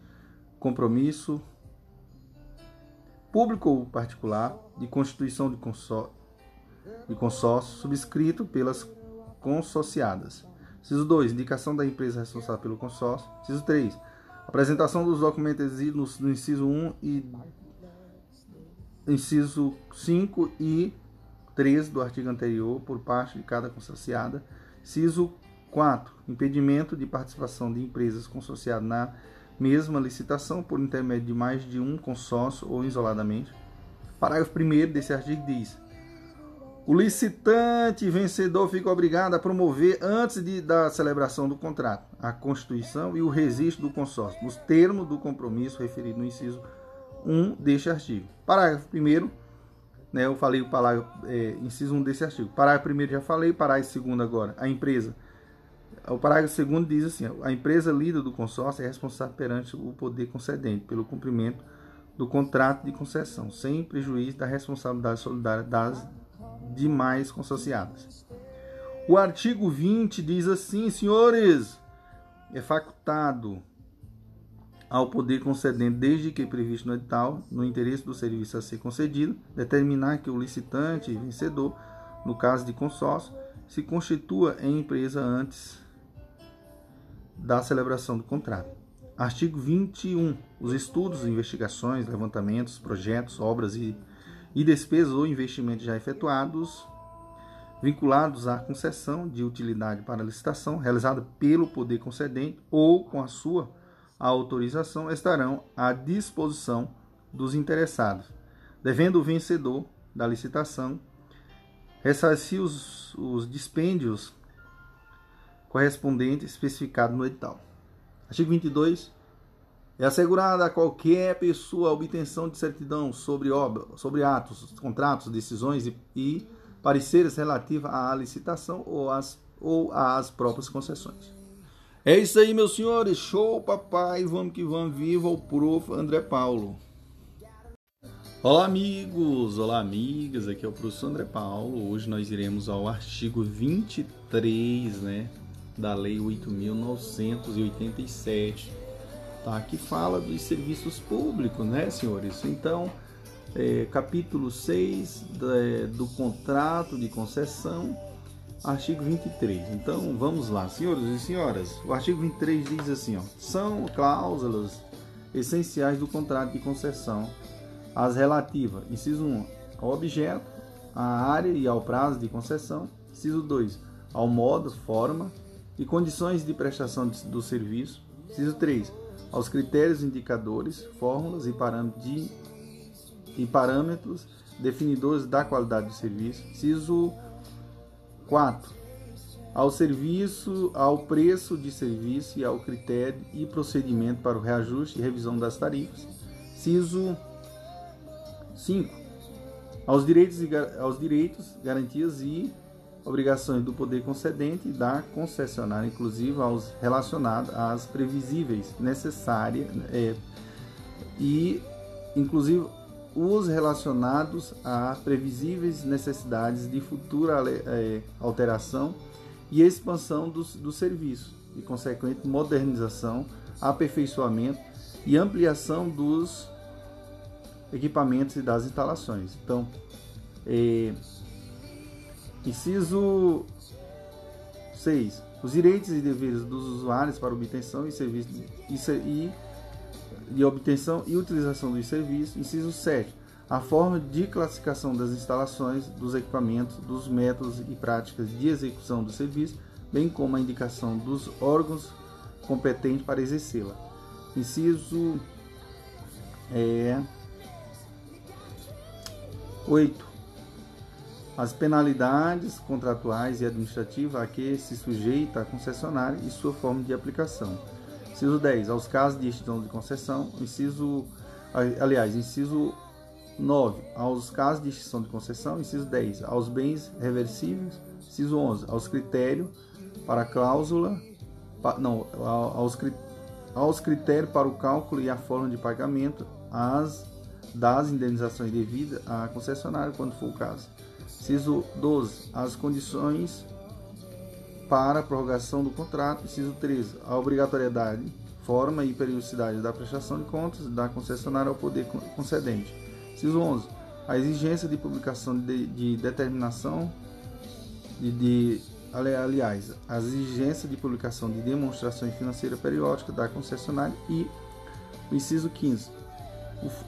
compromisso público ou particular de constituição de consórcio, de consórcio subscrito pelas consorciadas. Inciso 2. Indicação da empresa responsável pelo consórcio. Inciso 3. Apresentação dos documentos exigidos no inciso 1 e inciso 5 e 3 do artigo anterior por parte de cada consorciada. Inciso 4. Impedimento de participação de empresas consorciadas na mesma licitação por intermédio de mais de um consórcio ou isoladamente. Parágrafo 1 desse artigo diz: o licitante vencedor fica obrigado a promover, antes de, da celebração do contrato, a constituição e o registro do consórcio, nos termos do compromisso referido no inciso 1 deste artigo. Parágrafo 1 né, eu falei o parágrafo, é, inciso 1 desse artigo. Parágrafo 1 já falei, parágrafo 2 agora. A empresa. O parágrafo 2 diz assim: a empresa líder do consórcio é responsável perante o poder concedente pelo cumprimento do contrato de concessão, sem prejuízo da responsabilidade solidária das demais consorciadas. O artigo 20 diz assim, senhores, é facultado ao poder concedente, desde que previsto no edital, no interesse do serviço a ser concedido, determinar que o licitante vencedor, no caso de consórcio, se constitua em empresa antes da celebração do contrato. Artigo 21. Os estudos, investigações, levantamentos, projetos, obras e e despesas ou investimentos já efetuados vinculados à concessão de utilidade para licitação realizada pelo poder concedente ou com a sua autorização estarão à disposição dos interessados, devendo o vencedor da licitação ressarcir os, os dispêndios correspondentes especificados no edital. Artigo 22 é assegurada a qualquer pessoa a obtenção de certidão sobre, obra, sobre atos, contratos, decisões e, e pareceres relativos à licitação ou às, ou às próprias concessões. É isso aí, meus senhores. Show, papai. Vamos que vamos. Viva o prof. André Paulo. Olá, amigos. Olá, amigas. Aqui é o professor André Paulo. Hoje nós iremos ao artigo 23, né, da Lei 8.987 tá? que fala dos serviços públicos, né, senhores? Então, é, capítulo 6 do, do contrato de concessão, artigo 23. Então, vamos lá, senhores e senhoras. O artigo 23 diz assim, ó, são cláusulas essenciais do contrato de concessão as relativas, inciso 1, ao objeto, à área e ao prazo de concessão, inciso 2, ao modo, forma e condições de prestação do serviço, inciso 3, aos critérios indicadores, fórmulas e parâmetros, de, parâmetros definidores da qualidade do serviço. Ciso 4. Ao serviço, ao preço de serviço e ao critério e procedimento para o reajuste e revisão das tarifas. Ciso 5. Aos direitos, aos direitos, garantias e obrigações do poder concedente e da concessionária, inclusive aos relacionados às previsíveis necessárias é, e inclusive os relacionados a previsíveis necessidades de futura é, alteração e expansão dos, do serviço e consequente modernização, aperfeiçoamento e ampliação dos equipamentos e das instalações. Então, é, Inciso 6. Os direitos e deveres dos usuários para obtenção e serviço e, de obtenção e utilização dos serviços. Inciso 7. A forma de classificação das instalações, dos equipamentos, dos métodos e práticas de execução do serviço, bem como a indicação dos órgãos competentes para exercê-la. Inciso é, 8 as penalidades contratuais e administrativas a que se sujeita a concessionária e sua forma de aplicação. Inciso 10. Aos casos de extinção de concessão. Inciso, aliás, inciso 9. Aos casos de extinção de concessão. Inciso 10. Aos bens reversíveis. Inciso 11. Aos critérios para cláusula. Não, aos, aos critérios para o cálculo e a forma de pagamento as, das indenizações devidas à concessionária, quando for o caso. Inciso 12. As condições para a prorrogação do contrato. Inciso 13. A obrigatoriedade, forma e periodicidade da prestação de contas da concessionária ao poder concedente. Inciso 11. A exigência de publicação de, de determinação de, de aliás, a exigência de publicação de demonstrações financeiras periódicas da concessionária e o inciso 15,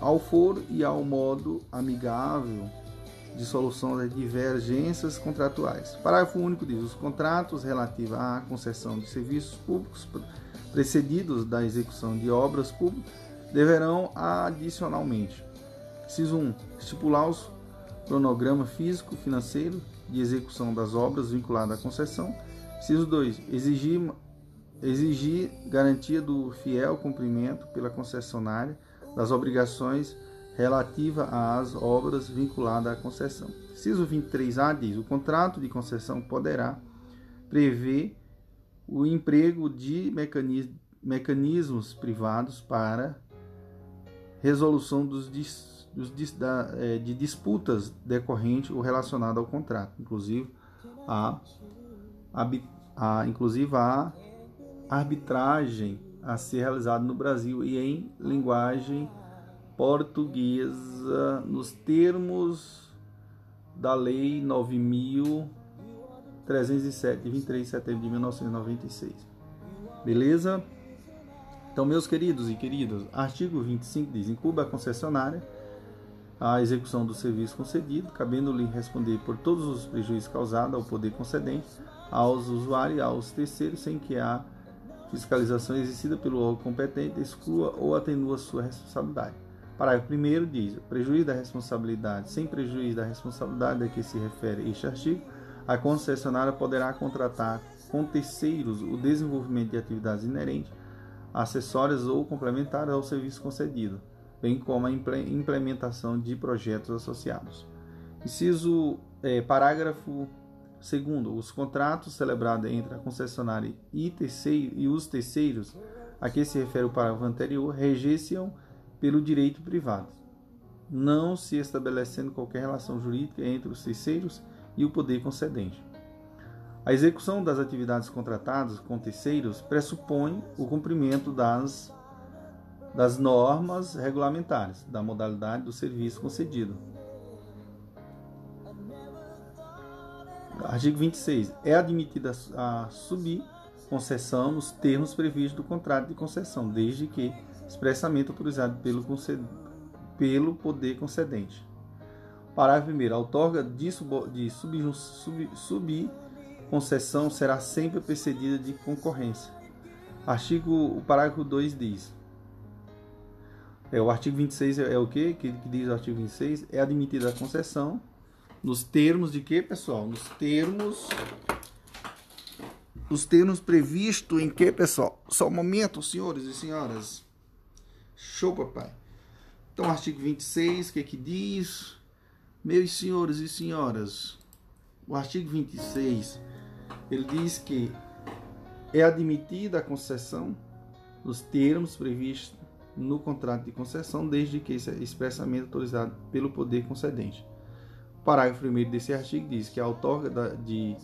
ao foro e ao modo amigável de solução das divergências contratuais. Parágrafo único diz: os contratos relativos à concessão de serviços públicos precedidos da execução de obras públicas deverão adicionalmente, inciso 1, estipular os cronograma físico financeiro de execução das obras vinculadas à concessão. Inciso 2. Exigir, exigir garantia do fiel cumprimento pela concessionária das obrigações relativa às obras vinculadas à concessão. Inciso 23A diz: o contrato de concessão poderá prever o emprego de mecanismos privados para resolução dos dos, da, é, de disputas decorrentes ou relacionadas ao contrato, inclusive a, a, a, inclusive a arbitragem a ser realizada no Brasil e em linguagem portuguesa nos termos da Lei 9.307, de 23 de setembro de 1996. Beleza? Então, meus queridos e queridas, artigo 25 diz: incumbe a concessionária a execução do serviço concedido, cabendo-lhe responder por todos os prejuízos causados ao poder concedente, aos usuários e aos terceiros, sem que a fiscalização exercida pelo órgão competente exclua ou atenua sua responsabilidade. Parágrafo 1 diz: prejuízo da responsabilidade, sem prejuízo da responsabilidade a que se refere este artigo, a concessionária poderá contratar com terceiros o desenvolvimento de atividades inerentes, acessórias ou complementares ao serviço concedido bem como a implementação de projetos associados. Inciso é, parágrafo 2 os contratos celebrados entre a concessionária e, terceiro, e os terceiros a que se refere o parágrafo anterior regessem pelo direito privado, não se estabelecendo qualquer relação jurídica entre os terceiros e o poder concedente. A execução das atividades contratadas com terceiros pressupõe o cumprimento das das normas regulamentares da modalidade do serviço concedido. Artigo 26. É admitida a subconcessão nos termos previstos do contrato de concessão, desde que expressamente autorizado pelo, pelo poder concedente. Parágrafo 1. A outorga de, sub, de sub, sub, subconcessão será sempre precedida de concorrência. Artigo, o parágrafo 2 diz: é, o artigo 26 é, é o quê? que? Que diz o artigo 26? É admitida a concessão nos termos de quê, pessoal? Nos termos os termos previstos em que, pessoal? Só um momento, senhores e senhoras. Show, papai. Então, artigo 26, o que que diz? Meus senhores e senhoras, o artigo 26, ele diz que é admitida a concessão nos termos previstos no contrato de concessão, desde que seja expressamente autorizado pelo poder concedente. O parágrafo 1 desse artigo diz que a outorga de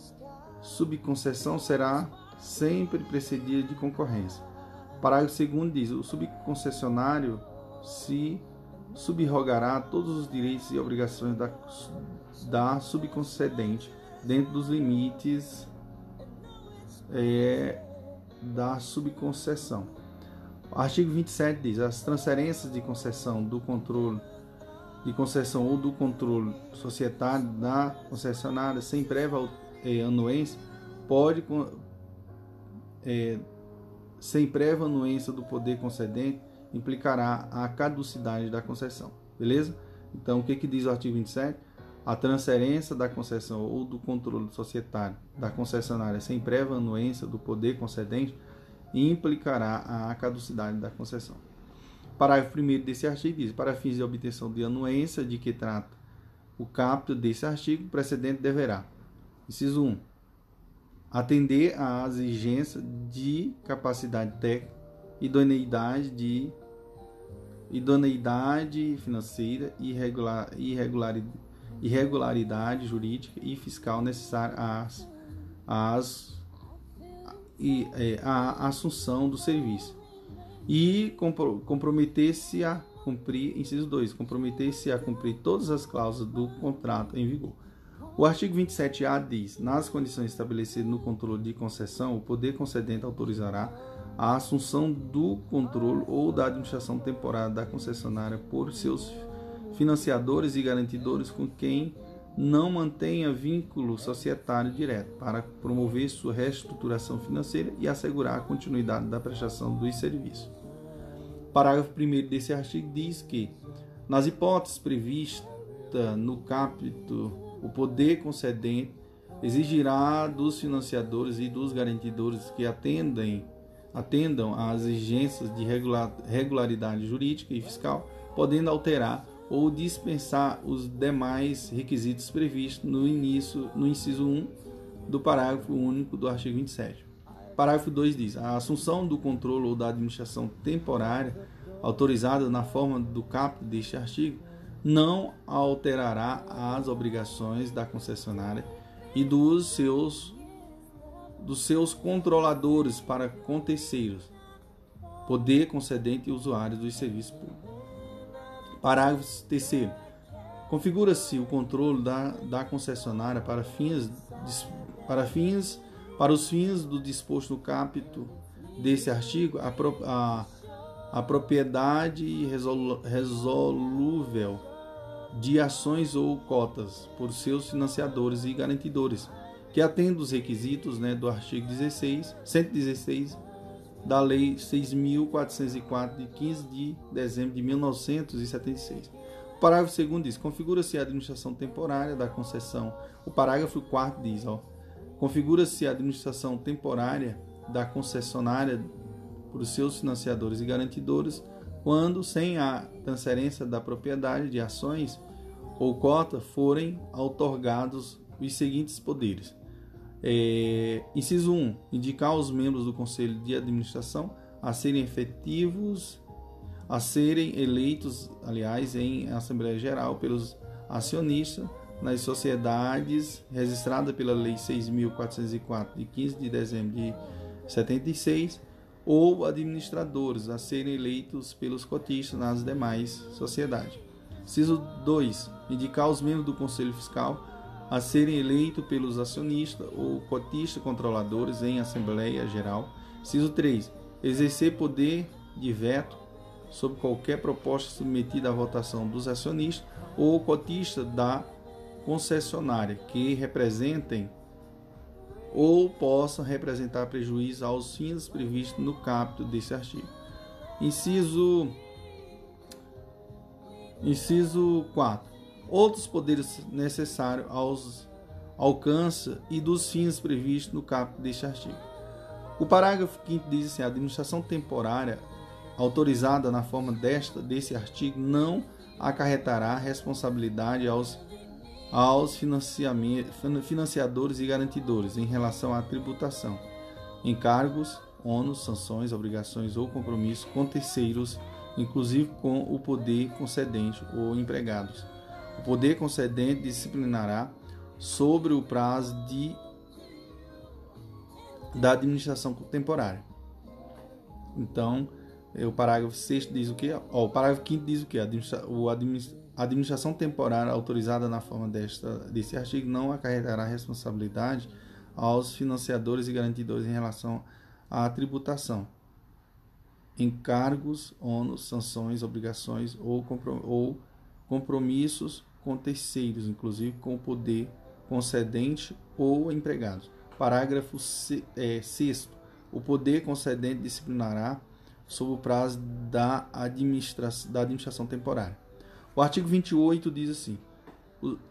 subconcessão será sempre precedida de concorrência. Parágrafo 2 diz: o subconcessionário se subrogará todos os direitos e obrigações da, da subconcedente dentro dos limites é, da subconcessão. O artigo 27 diz: as transferências de concessão do controle de concessão ou do controle societário da concessionária sem prévia é, anuência pode é, sem prévia anuência do poder concedente implicará a caducidade da concessão. Beleza? Então, o que, que diz o artigo 27? A transferência da concessão ou do controle societário da concessionária sem prévia anuência do poder concedente implicará a caducidade da concessão. Parágrafo 1 desse artigo diz: para fins de obtenção de anuência de que trata o capto desse artigo, o precedente deverá: inciso 1. Atender à exigência de capacidade técnica, idoneidade de idoneidade financeira e irregular, irregularidade jurídica e fiscal necessária às, às, e, é, à assunção do serviço. E comprometer-se a cumprir, inciso 2, comprometer-se a cumprir todas as cláusulas do contrato em vigor. O artigo 27A diz: nas condições estabelecidas no controle de concessão, o poder concedente autorizará a assunção do controle ou da administração temporária da concessionária por seus financiadores e garantidores com quem não mantenha vínculo societário direto para promover sua reestruturação financeira e assegurar a continuidade da prestação dos serviços. Parágrafo 1 desse artigo diz que, nas hipóteses previstas no capítulo, o poder concedente exigirá dos financiadores e dos garantidores que atendem, atendam às exigências de regularidade jurídica e fiscal, podendo alterar ou dispensar os demais requisitos previstos no início no inciso 1 do parágrafo único do artigo 27. Parágrafo 2 diz: a assunção do controle ou da administração temporária autorizada na forma do caput deste artigo não alterará as obrigações da concessionária e dos seus dos seus controladores para com terceiros, poder concedente e usuários dos serviços públicos. Parágrafo 3 Configura-se o controle da, da concessionária para fins, para fins para os fins do disposto no capítulo desse artigo, a, a, a propriedade resolu, resolúvel de ações ou cotas por seus financiadores e garantidores, que atendem os requisitos né, do artigo 16, 116 da Lei 6.404, de 15 de dezembro de 1976. O parágrafo 2 diz: configura-se a administração temporária da concessão. O parágrafo 4 diz: configura-se a administração temporária da concessionária por seus financiadores e garantidores quando, sem a transferência da propriedade de ações ou cota, forem outorgados os seguintes poderes: é, inciso 1. Indicar os membros do Conselho de Administração a serem efetivos, a serem eleitos, aliás, em Assembleia Geral pelos acionistas nas sociedades registradas pela Lei 6.404 de 15 de dezembro de 76 ou administradores a serem eleitos pelos cotistas nas demais sociedades. Inciso 2. Indicar os membros do Conselho Fiscal a serem eleitos pelos acionistas ou cotistas controladores em Assembleia Geral. Ciso 3. Exercer poder de veto sobre qualquer proposta submetida à votação dos acionistas ou cotistas da concessionária que representem ou possam representar prejuízo aos fins previstos no capítulo desse artigo. Inciso Inciso 4 outros poderes necessários aos alcance e dos fins previstos no capítulo deste artigo. O parágrafo 5 diz assim: a administração temporária autorizada na forma desta desse artigo não acarretará responsabilidade aos aos financiadores e garantidores em relação à tributação, encargos, ônus, sanções, obrigações ou compromissos com terceiros, inclusive com o poder concedente ou empregados o poder concedente disciplinará sobre o prazo de da administração temporária. Então, é, o parágrafo 6 diz o que? o parágrafo 5 diz o que? A administração temporária autorizada na forma desta, desse artigo não acarretará responsabilidade aos financiadores e garantidores em relação à tributação, encargos, ônus, sanções, obrigações ou, ou compromissos com terceiros, inclusive com o poder concedente ou empregados. Parágrafo 6. É, o poder concedente disciplinará sob o prazo da, administra da administração temporária. O artigo 28 diz assim: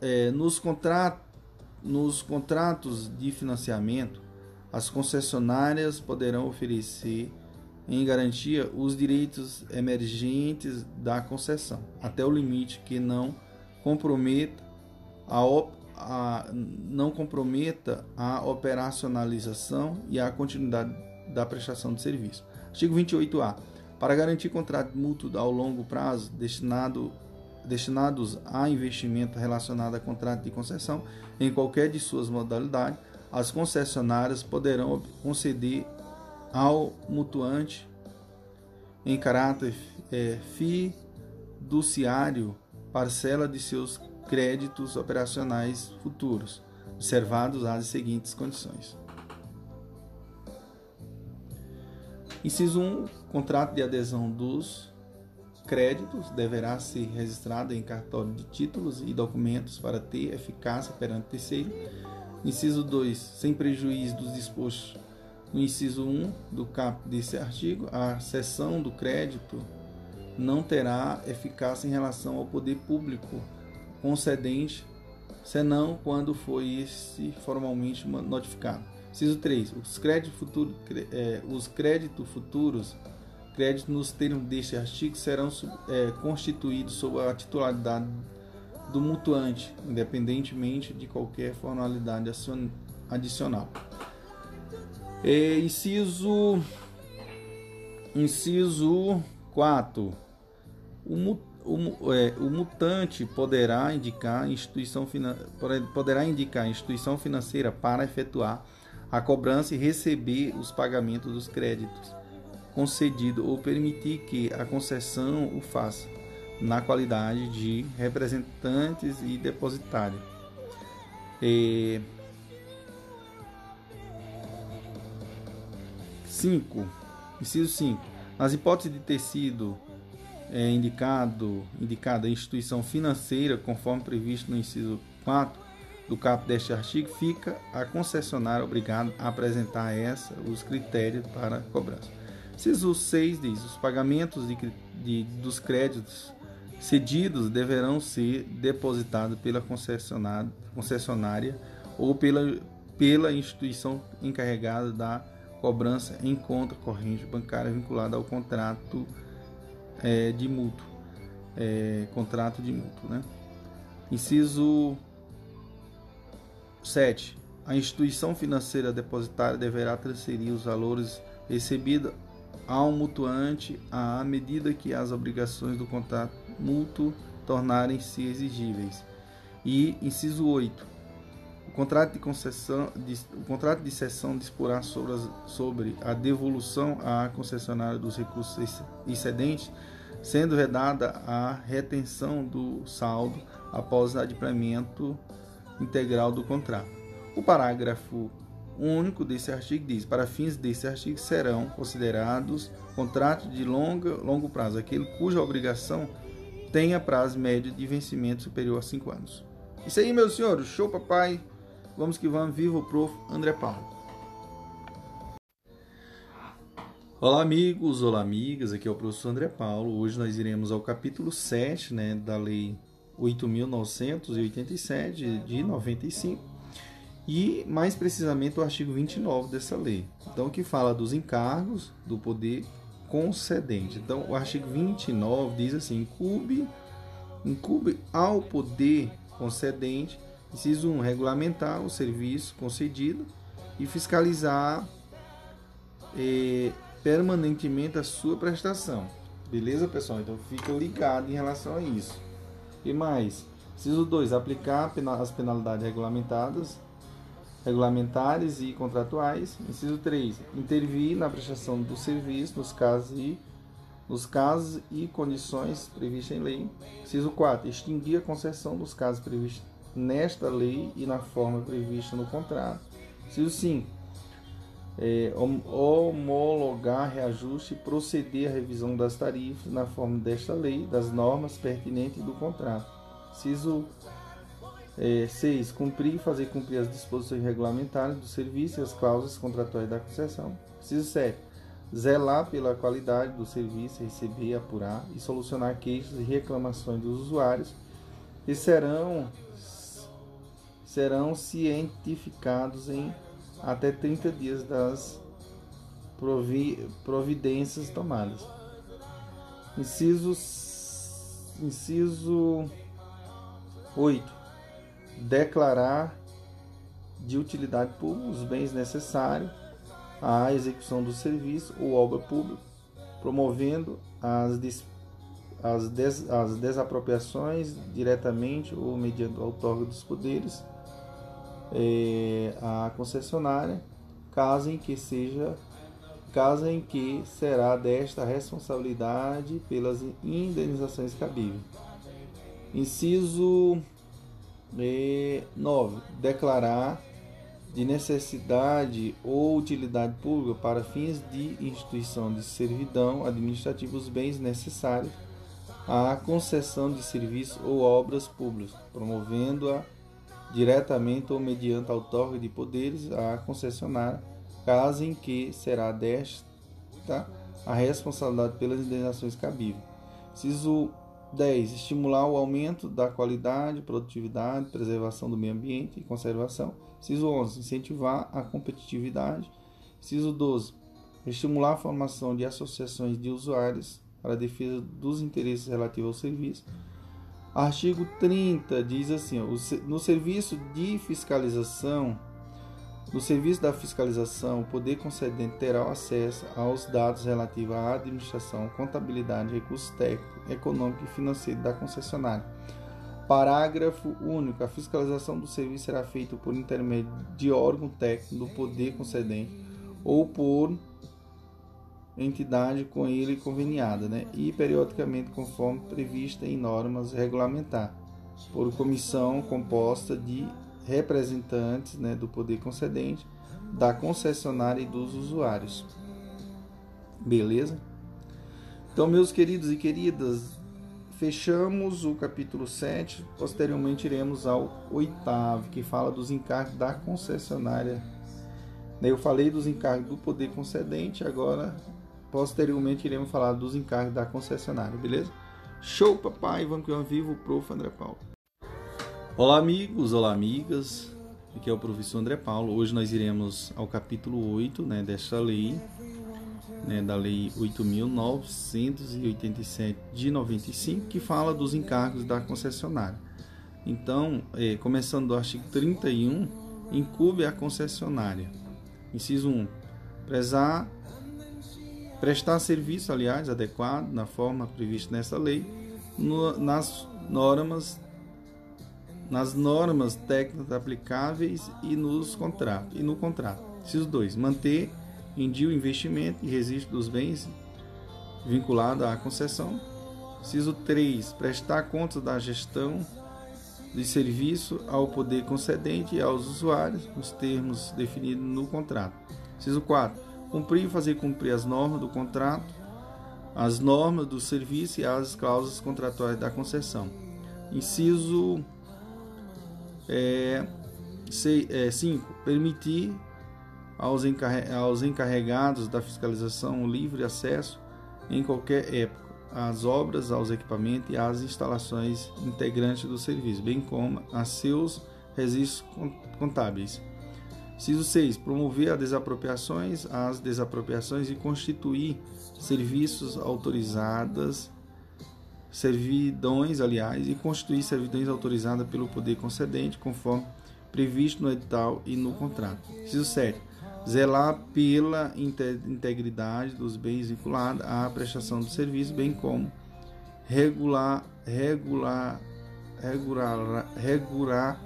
é, nos, contrat nos contratos de financiamento, as concessionárias poderão oferecer em garantia os direitos emergentes da concessão, até o limite que não comprometa a, a, não comprometa a operacionalização e a continuidade da prestação de serviço. Artigo 28A. Para garantir contrato mútuo ao longo prazo destinado destinados a investimento relacionado a contrato de concessão em qualquer de suas modalidades, as concessionárias poderão conceder ao mutuante em caráter é, fiduciário parcela de seus créditos operacionais futuros, observados as seguintes condições. Inciso 1. Contrato de adesão dos créditos deverá ser registrado em cartório de títulos e documentos para ter eficácia perante terceiro. Inciso 2. Sem prejuízo dos dispostos no inciso 1 do caput desse artigo, a cessão do crédito não terá eficácia em relação ao poder público concedente, senão quando foi esse formalmente notificado. Inciso 3. Os créditos, é, os créditos futuros, créditos nos termos deste artigo, serão é, constituídos sob a titularidade do mutuante, independentemente de qualquer formalidade adicional. É, inciso, inciso 4. O, o, é, o mutante poderá indicar instituição poderá indicar instituição financeira para efetuar a cobrança e receber os pagamentos dos créditos concedido ou permitir que a concessão o faça na qualidade de representantes e depositário. É, 5. Inciso 5. Nas hipóteses de ter sido é, indicado, indicada a instituição financeira, conforme previsto no inciso 4 do caput deste artigo, fica a concessionária obrigada a apresentar essa os critérios para cobrança. Inciso 6 diz: os pagamentos de, de, dos créditos cedidos deverão ser depositados pela concessionária, ou pela, pela instituição encarregada da cobrança em conta corrente bancária vinculada ao contrato é, de mútuo. É, contrato de mútuo, né? Inciso 7. A instituição financeira depositária deverá transferir os valores recebidos ao mutuante à medida que as obrigações do contrato mútuo tornarem-se exigíveis. E inciso 8. O contrato de concessão, de, o contrato de cessão disporá sobre, as, sobre a devolução à concessionária dos recursos excedentes, sendo vedada a retenção do saldo após o adimplemento integral do contrato. O parágrafo único desse artigo diz: para fins desse artigo serão considerados contratos de longa, longo prazo, aquele cuja obrigação tenha prazo médio de vencimento superior a 5 anos. Isso aí, meus senhores, show papai. Vamos que vamos, viva o prof. André Paulo. Olá amigos, olá amigas, aqui é o professor André Paulo. Hoje nós iremos ao capítulo 7 né, da Lei 8.987 de 95 e mais precisamente o artigo 29 dessa lei. Então que fala dos encargos do poder concedente. Então o artigo 29 diz assim: incube, incube ao poder concedente Inciso 1. Regulamentar o serviço concedido e fiscalizar eh, permanentemente a sua prestação. Beleza, pessoal? Então fica ligado em relação a isso. E mais? Inciso 2. Aplicar as penalidades regulamentadas, regulamentares e contratuais. Inciso 3. Intervir na prestação do serviço nos casos e nos casos e condições previstas em lei. Inciso 4. Extinguir a concessão dos casos previstos nesta lei e na forma prevista no contrato. Inciso 5. É, homologar reajuste e proceder à revisão das tarifas na forma desta lei, das normas pertinentes do contrato. Inciso 6. É, cumprir e fazer cumprir as disposições regulamentares do serviço e as cláusulas contratuais da concessão. Inciso 7. Zelar pela qualidade do serviço, receber, apurar e solucionar queixas e reclamações dos usuários que serão serão cientificados em até 30 dias das providências tomadas. Inciso, inciso 8. Declarar de utilidade pública os bens necessários à execução do serviço ou obra pública, promovendo as, as, des, as desapropriações diretamente ou mediante o outorga dos poderes é, à concessionária, caso em que seja caso em que será desta responsabilidade pelas indenizações cabíveis. Inciso 9. Declarar de necessidade ou utilidade pública para fins de instituição de servidão administrativa os bens necessários à concessão de serviços ou obras públicas, promovendo-a diretamente ou mediante outorga de poderes à concessionária, caso em que será desta a responsabilidade pelas indenizações cabíveis. 10. Estimular o aumento da qualidade, produtividade, preservação do meio ambiente e conservação. Ciso 11. Incentivar a competitividade. Ciso 12. Estimular a formação de associações de usuários para defesa dos interesses relativos ao serviço. Artigo 30 diz assim: no serviço de fiscalização no serviço da fiscalização, o poder concedente terá acesso aos dados relativos à administração, contabilidade, recursos técnicos, econômicos e financeiros da concessionária. Parágrafo único. A fiscalização do serviço será feita por intermédio de órgão técnico do poder concedente ou por entidade com ele conveniada, né? e periodicamente conforme prevista em normas regulamentares, por comissão composta de representantes né, do poder concedente, da concessionária e dos usuários. Beleza? Então, meus queridos e queridas, fechamos o capítulo 7. Posteriormente, iremos ao oitavo, que fala dos encargos da concessionária. Eu falei dos encargos do poder concedente, agora, posteriormente, iremos falar dos encargos da concessionária, beleza? Show, papai! Vamos que eu vivo, prof. André Paulo. Olá, amigos, olá, amigas. Aqui é o professor André Paulo. Hoje nós iremos ao capítulo 8 né, desta lei, né, da Lei 8.987 de 95, que fala dos encargos da concessionária. Então, é, começando do artigo 31, incube a concessionária. Inciso 1. Prezar, prestar serviço, aliás, adequado, na forma prevista nessa lei, no, nas normas nas normas técnicas aplicáveis e nos contratos e no contrato. Inciso 2. Manter em dia o investimento e registro dos bens vinculado à concessão. Inciso 3. Prestar contas da gestão de serviço ao poder concedente e aos usuários, nos termos definidos no contrato. Inciso 4. Cumprir e fazer cumprir as normas do contrato, as normas do serviço e as cláusulas contratuais da concessão. Inciso é, 5. É, permitir aos, aos encarregados da fiscalização livre acesso em qualquer época às obras, aos equipamentos e às instalações integrantes do serviço, bem como a seus registros contábeis. Ciso 6. Promover as desapropriações, as desapropriações e constituir serviços autorizadas servidões, aliás, e constituir servidões autorizadas pelo poder concedente, conforme previsto no edital e no contrato. Inciso 7. Zelar pela integridade dos bens vinculados à prestação do serviço, bem como regular, regular, regular, regular,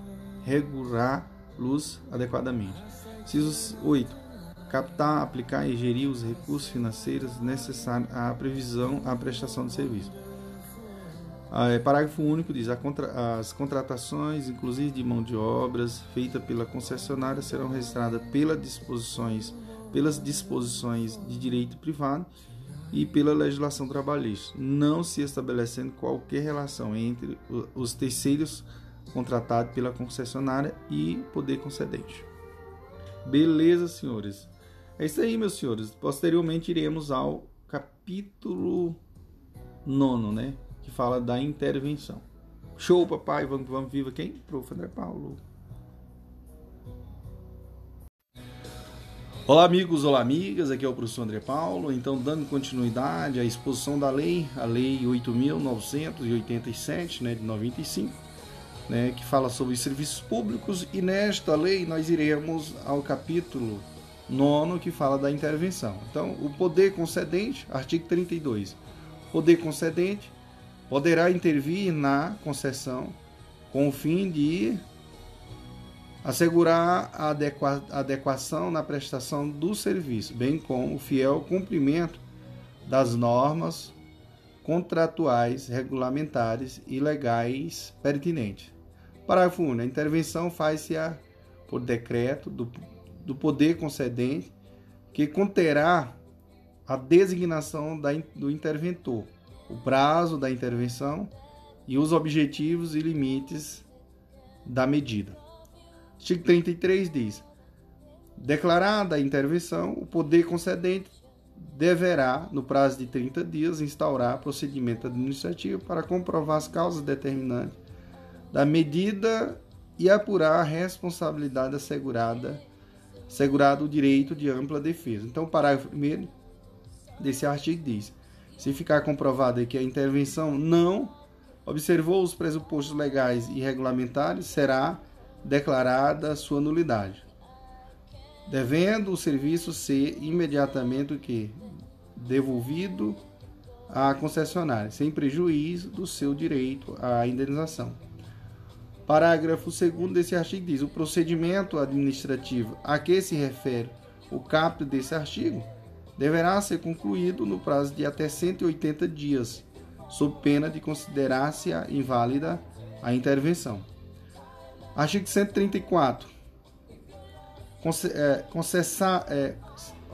regular-los adequadamente. Inciso 8 captar, aplicar e gerir os recursos financeiros necessários à previsão, à prestação de serviço. Ah, é, parágrafo único diz: contra, as contratações, inclusive de mão de obras, feitas pela concessionária, serão registradas disposições, pelas disposições de direito privado e pela legislação trabalhista, não se estabelecendo qualquer relação entre os terceiros contratados pela concessionária e poder concedente. Beleza, senhores? É isso aí, meus senhores. Posteriormente iremos ao capítulo nono, né? Que fala da intervenção. Show, papai, vamos, vamos viva quem? Prof. André Paulo. Olá, amigos, olá, amigas, aqui é o professor André Paulo. Então, dando continuidade à exposição da lei, a Lei 8.987, né, de 95, né, que fala sobre serviços públicos, e nesta lei nós iremos ao capítulo 9, que fala da intervenção. Então, o poder concedente, artigo 32. Poder concedente poderá intervir na concessão com o fim de assegurar a adequa adequação na prestação do serviço, bem como o fiel cumprimento das normas contratuais, regulamentares e legais pertinentes. Parágrafo 1. A intervenção faz-se por decreto do, do poder concedente, que conterá a designação da, do interventor, o prazo da intervenção e os objetivos e limites da medida. Artigo 33 diz: Declarada a intervenção, o poder concedente deverá, no prazo de 30 dias, instaurar procedimento administrativo para comprovar as causas determinantes da medida e apurar a responsabilidade assegurada, assegurado o direito de ampla defesa. Então, o parágrafo 1 desse artigo diz: se ficar comprovado que a intervenção não observou os pressupostos legais e regulamentares, será declarada sua nulidade, devendo o serviço ser imediatamente que devolvido à concessionária, sem prejuízo do seu direito à indenização. Parágrafo 2 desse artigo diz: o procedimento administrativo a que se refere o caput desse artigo deverá ser concluído no prazo de até 180 dias, sob pena de considerar-se inválida a intervenção. Artigo 134. É, concessa, é,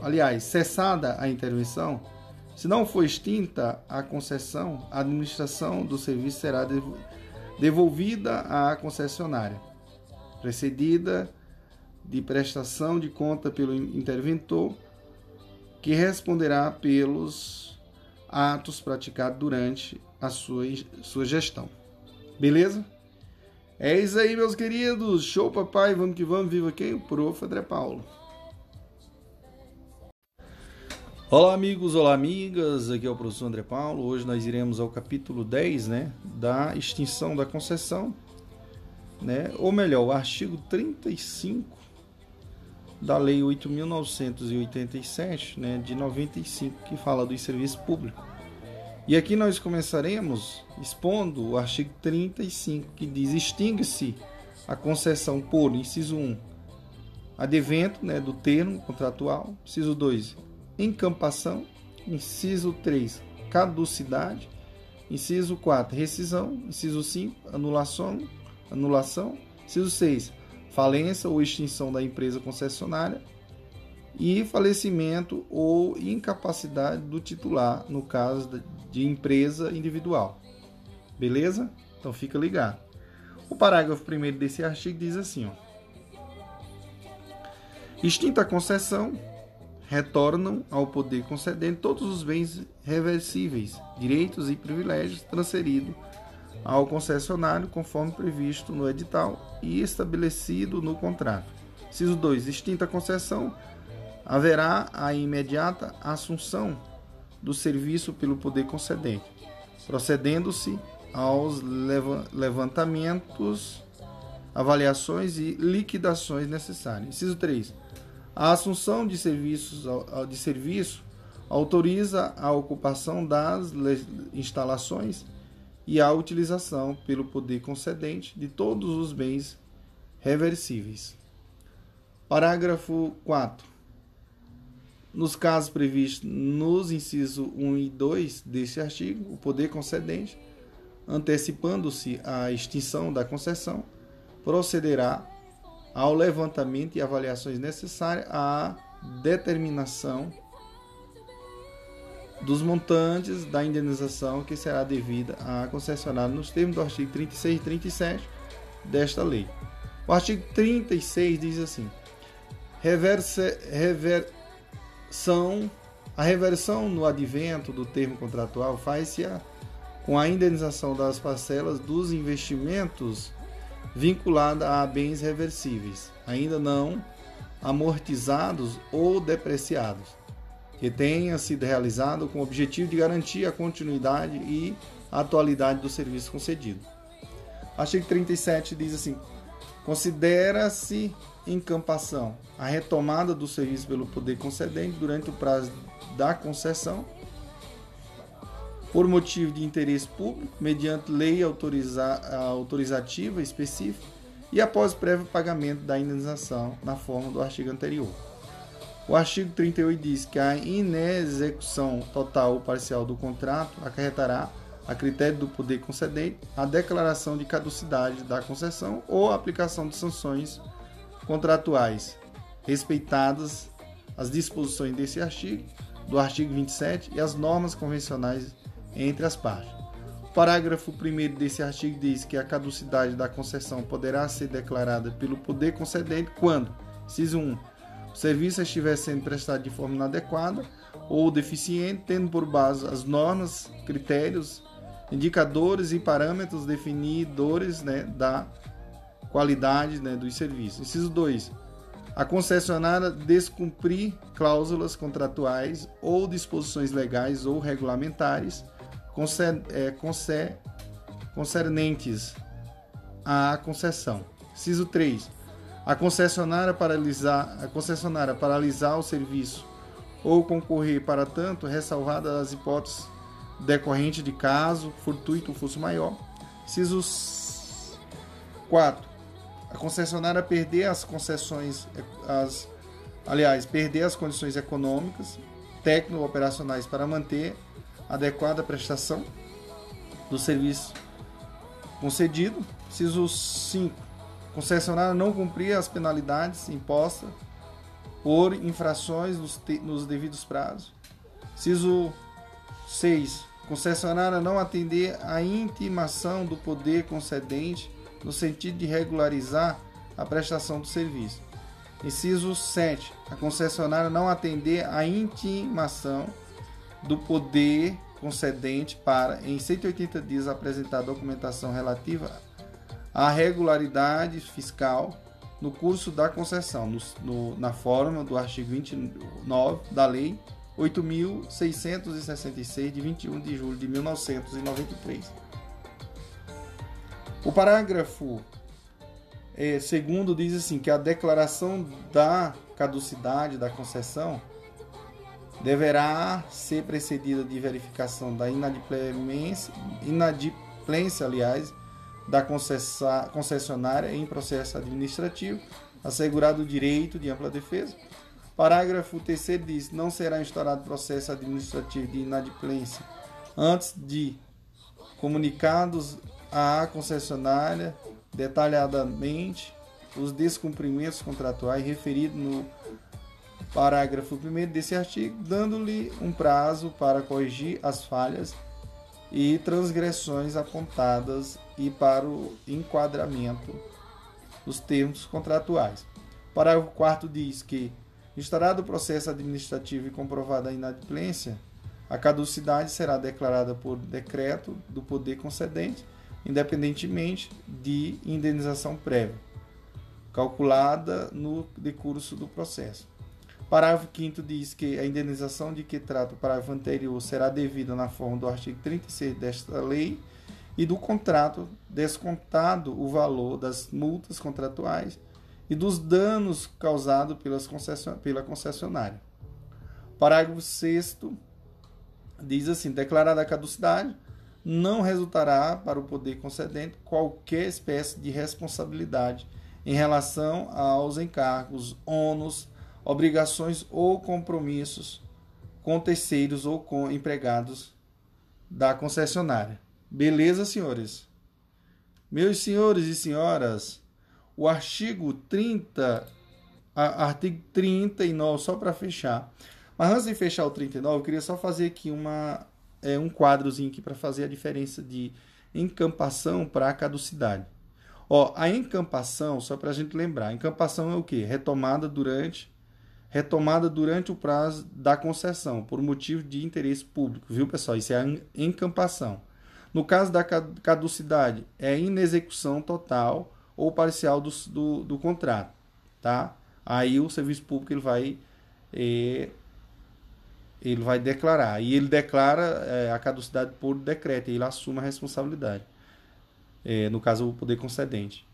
aliás, cessada a intervenção, se não for extinta a concessão, a administração do serviço será devolvida à concessionária, precedida de prestação de conta pelo interventor, que responderá pelos atos praticados durante a sua, sua gestão. Beleza? É isso aí, meus queridos. Show, papai. Vamos que vamos. Viva quem? O Prof. André Paulo. Olá, amigos. Olá, amigas. Aqui é o professor André Paulo. Hoje nós iremos ao capítulo 10, né? Da extinção da concessão, né? Ou melhor, o artigo 35 da Lei 8.987, né? De 95, que fala dos serviços públicos. E aqui nós começaremos expondo o artigo 35, que diz: extingue-se a concessão por, inciso 1, advento né, do termo contratual, inciso 2, encampação, inciso 3, caducidade, inciso 4, rescisão, inciso 5, anulação, anulação, inciso 6, falência ou extinção da empresa concessionária, e falecimento ou incapacidade do titular, no caso de empresa individual. Beleza? Então fica ligado. O parágrafo 1 desse artigo diz assim: ó, Extinta a concessão, retornam ao poder concedente todos os bens reversíveis, direitos e privilégios transferidos ao concessionário conforme previsto no edital e estabelecido no contrato. Ciso 2. Extinta a concessão, haverá a imediata assunção do serviço pelo poder concedente, procedendo-se aos levantamentos, avaliações e liquidações necessárias. Inciso 3. A assunção de serviços de serviço autoriza a ocupação das instalações e a utilização pelo poder concedente de todos os bens reversíveis. Parágrafo 4. Nos casos previstos nos incisos 1 e 2 deste artigo, o poder concedente, antecipando-se a extinção da concessão, procederá ao levantamento e avaliações necessárias à determinação dos montantes da indenização que será devida à concessionária nos termos do artigo 36 e 37 desta lei. O artigo 36 diz assim: reverse, rever, são a reversão no advento do termo contratual faz-se com a indenização das parcelas dos investimentos vinculada a bens reversíveis, ainda não amortizados ou depreciados, que tenha sido realizado com o objetivo de garantir a continuidade e atualidade do serviço concedido. Artigo 37 diz assim: considera-se encampação, a retomada do serviço pelo poder concedente durante o prazo da concessão, por motivo de interesse público, mediante lei autoriza autorizativa específica e após prévio pagamento da indenização na forma do artigo anterior. O artigo 38 diz que a inexecução total ou parcial do contrato acarretará, a critério do poder concedente, a declaração de caducidade da concessão ou a aplicação de sanções contratuais, respeitadas as disposições desse artigo, do artigo 27 e as normas convencionais entre as partes. O parágrafo 1 desse artigo diz que a caducidade da concessão poderá ser declarada pelo poder concedente quando, inciso 1, o serviço estiver sendo prestado de forma inadequada ou deficiente, tendo por base as normas, critérios, indicadores e parâmetros definidores né, da qualidade né, dos serviços. Inciso 2. A concessionária descumprir cláusulas contratuais ou disposições legais ou regulamentares é, concernentes à concessão. Inciso 3. A concessionária paralisar, a concessionária paralisar o serviço ou concorrer para tanto, ressalvadas as hipóteses decorrentes de caso fortuito ou fosse maior. Inciso 4. A concessionária perder as concessões, as, aliás, perder as condições econômicas, técnico-operacionais para manter adequada prestação do serviço concedido. Inciso 5. Concessionária não cumprir as penalidades impostas por infrações nos, nos devidos prazos. Inciso 6. Concessionária não atender à intimação do poder concedente no sentido de regularizar a prestação do serviço. Inciso 7. A concessionária não atender à intimação do poder concedente para, em 180 dias, apresentar documentação relativa à regularidade fiscal no curso da concessão, no, no, na forma do artigo 29 da Lei 8.666, de 21 de julho de 1993. O parágrafo é, segundo diz assim que a declaração da caducidade da concessão deverá ser precedida de verificação da inadimplência, inadimplência aliás, da concessionária em processo administrativo, assegurado o direito de ampla defesa. Parágrafo 3 diz: não será instaurado processo administrativo de inadimplência antes de comunicados à concessionária detalhadamente os descumprimentos contratuais referidos no parágrafo 1 desse artigo, dando-lhe um prazo para corrigir as falhas e transgressões apontadas e para o enquadramento dos termos contratuais. O parágrafo 4 diz que, instaurado o processo administrativo e comprovada a inadimplência, a caducidade será declarada por decreto do poder concedente, independentemente de indenização prévia, calculada no decurso do processo. Parágrafo 5 diz que a indenização de que trata o parágrafo anterior será devida na forma do artigo 36 desta lei e do contrato descontado o valor das multas contratuais e dos danos causados pelas concession pela concessionária. Parágrafo 6 diz assim: declarada a caducidade, não resultará para o poder concedente qualquer espécie de responsabilidade em relação aos encargos, ônus, obrigações ou compromissos com terceiros ou com empregados da concessionária. Beleza, senhores? Meus senhores e senhoras, o artigo 30, artigo 39, só para fechar. Mas antes de fechar o 39, eu queria só fazer aqui uma, é, um quadrozinho aqui para fazer a diferença de encampação para caducidade. Ó, a encampação, só para a gente lembrar, a encampação é o que? Retomada durante retomada durante o prazo da concessão, por motivo de interesse público, viu, pessoal? Isso é a encampação. No caso da caducidade, é inexecução total ou parcial do, do, do contrato, tá? Aí o serviço público ele vai é, ele vai declarar e ele declara é, a caducidade por decreto, e ele assume a responsabilidade. É, no caso o poder concedente.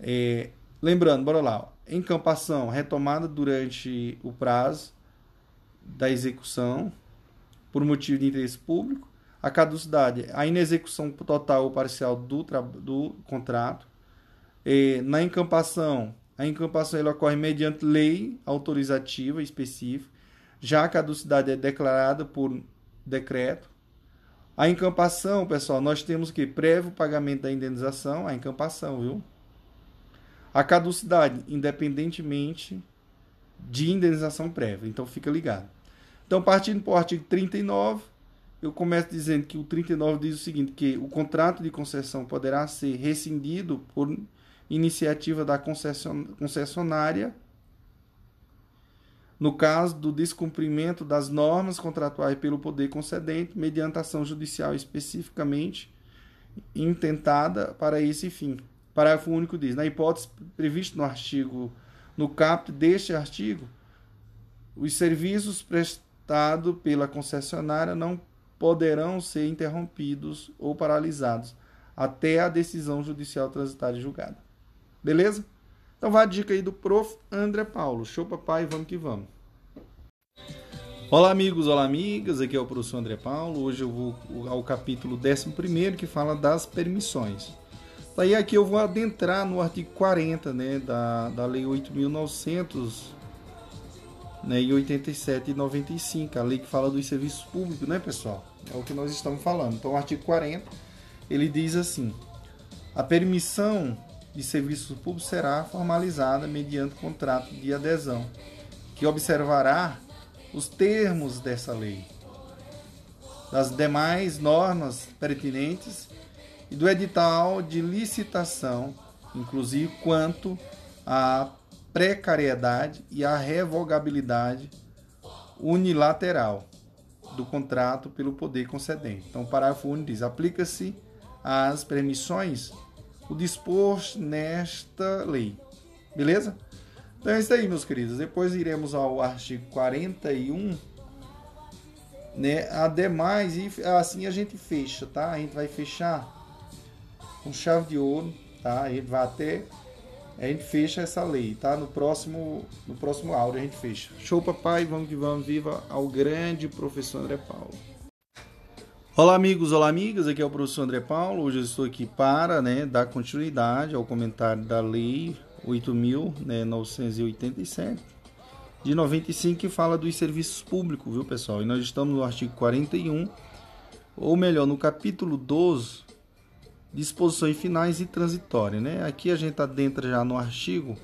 É, lembrando, bora lá. Encampação retomada durante o prazo da execução por motivo de interesse público. A caducidade, a inexecução total ou parcial do, do contrato. E, na encampação, a encampação ela ocorre mediante lei autorizativa específica. Já a caducidade é declarada por decreto. A encampação, pessoal, nós temos que prévio pagamento da indenização, a encampação, viu? A caducidade, independentemente de indenização prévia. Então fica ligado. Então, partindo para o artigo 39, eu começo dizendo que o 39 diz o seguinte, que o contrato de concessão poderá ser rescindido por iniciativa da concessionária no caso do descumprimento das normas contratuais pelo poder concedente, mediante ação judicial especificamente intentada para esse fim. Parágrafo único diz: na hipótese prevista no artigo, no caput deste artigo, os serviços prestados pela concessionária não poderão ser interrompidos ou paralisados até a decisão judicial transitária julgada. Beleza? Então vai a dica aí do prof. André Paulo. Show papai, vamos que vamos. Olá amigos, olá amigas, aqui é o professor André Paulo. Hoje eu vou ao capítulo 11 que fala das permissões. Daí aqui eu vou adentrar no artigo 40 né, da, da Lei 8.900 né, e 87 e 95, a lei que fala dos serviços públicos, né pessoal? É o que nós estamos falando. Então o artigo 40 ele diz assim: a permissão de serviços públicos será formalizada mediante contrato de adesão, que observará os termos dessa lei, das demais normas pertinentes e do edital de licitação, inclusive quanto à precariedade e à revogabilidade unilateral do contrato pelo poder concedente. Então, o parágrafo único diz: aplica-se às permissões o disposto nesta lei. Beleza? Então é isso aí, meus queridos. Depois iremos ao artigo 41, né? Ademais, e assim a gente fecha, tá? A gente vai fechar com chave de ouro, tá? A gente vai até a gente fecha essa lei, tá? No próximo no próximo áudio a gente fecha. Show papai, vamos que vamos, viva ao grande professor André Paulo. Olá amigos, olá amigas, aqui é o professor André Paulo. Hoje eu estou aqui para né, dar continuidade ao comentário da Lei 8.987 né, de 95 que fala dos serviços públicos, viu pessoal? E nós estamos no artigo 41, ou melhor, no capítulo 12, disposições finais e transitórias, né? Aqui a gente adentra já no artigo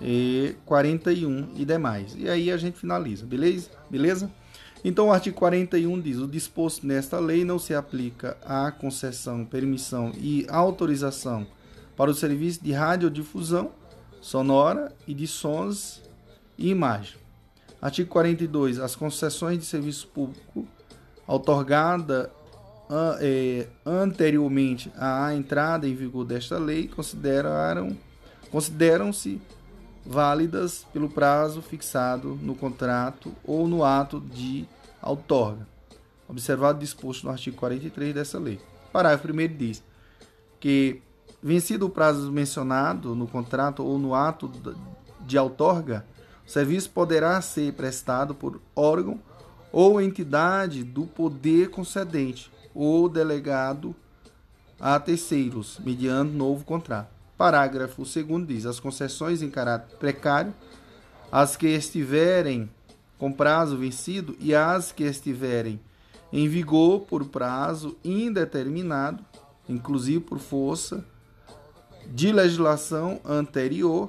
eh, 41 e demais. E aí a gente finaliza, beleza? Beleza? Então, o artigo 41 diz: o disposto nesta lei não se aplica à concessão, permissão e autorização para o serviço de radiodifusão sonora e de sons e imagem. Artigo 42. As concessões de serviço público otorgada anteriormente à entrada em vigor desta lei consideraram consideram-se válidas pelo prazo fixado no contrato ou no ato de outorga, observado disposto no artigo 43 dessa lei. Parágrafo 1 diz que, vencido o prazo mencionado no contrato ou no ato de outorga, o serviço poderá ser prestado por órgão ou entidade do poder concedente ou delegado a terceiros, mediante novo contrato. Parágrafo 2 diz: as concessões em caráter precário, as que estiverem com prazo vencido e as que estiverem em vigor por prazo indeterminado, inclusive por força de legislação anterior,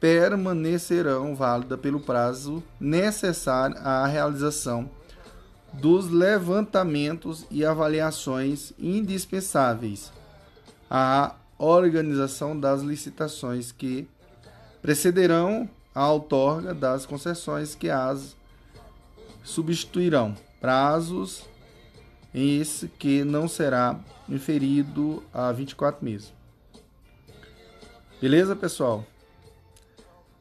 permanecerão válidas pelo prazo necessário à realização dos levantamentos e avaliações indispensáveis à organização das licitações que precederão a outorga das concessões que as substituirão. Prazos esse que não será inferido a 24 meses. Beleza, pessoal?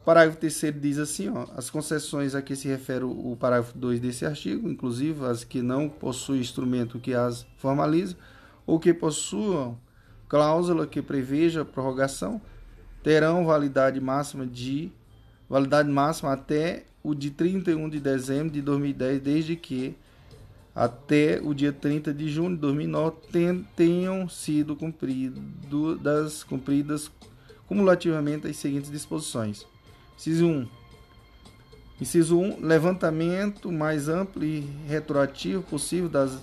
Parágrafo 3 diz assim: ó, as concessões a que se refere o parágrafo 2 desse artigo, inclusive as que não possuem instrumento que as formaliza ou que possuam cláusula que preveja prorrogação terão validade máxima de validade máxima até o de 31 de dezembro de 2010, desde que até o dia 30 de junho de 2009 tenham sido cumpridas cumulativamente as seguintes disposições. Inciso 1. Inciso 1. Levantamento mais amplo e retroativo possível das,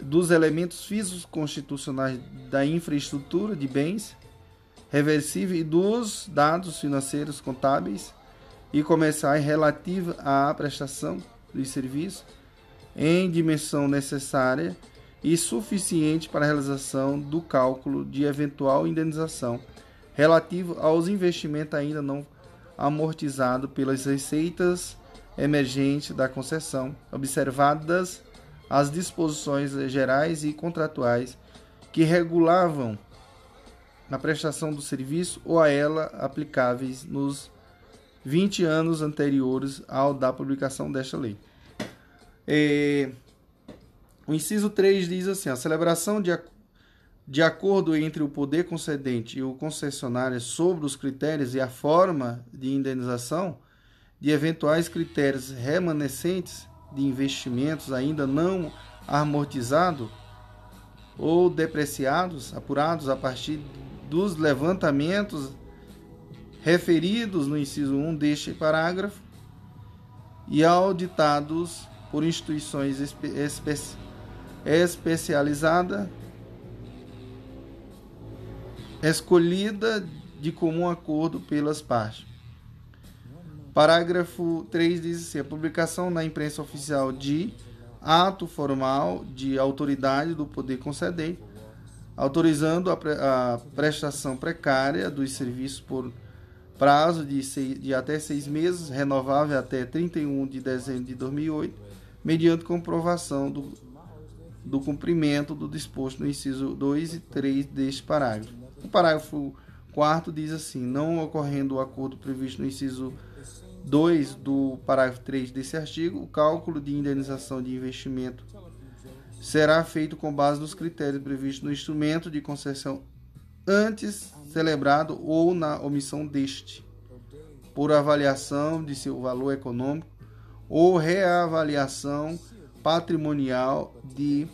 dos elementos físicos constitucionais da infraestrutura de bens reversível e dos dados financeiros contábeis e comerciais relativos à prestação de serviço em dimensão necessária e suficiente para a realização do cálculo de eventual indenização relativo aos investimentos ainda não amortizados pelas receitas emergentes da concessão, observadas as disposições gerais e contratuais que regulavam a prestação do serviço ou a ela aplicáveis nos 20 anos anteriores ao da publicação desta lei. É, o inciso 3 diz assim: a celebração de, de acordo entre o poder concedente e o concessionário sobre os critérios e a forma de indenização de eventuais critérios remanescentes de investimentos ainda não amortizados ou depreciados, apurados a partir dos levantamentos referidos no inciso 1 deste parágrafo e auditados por instituições espe espe especializadas, escolhida de comum acordo pelas partes. Parágrafo 3 diz assim: a publicação na imprensa oficial de ato formal de autoridade do poder concedente, autorizando a, pre a prestação precária dos serviços por prazo de, seis, de até seis meses, renovável até 31 de dezembro de 2008, mediante comprovação do, do cumprimento do disposto no inciso 2 e 3 deste parágrafo. O parágrafo 4 diz assim: não ocorrendo o acordo previsto no inciso 2 do parágrafo 3 desse artigo, o cálculo de indenização de investimento será feito com base nos critérios previstos no instrumento de concessão antes celebrado ou na omissão deste, por avaliação de seu valor econômico ou reavaliação patrimonial de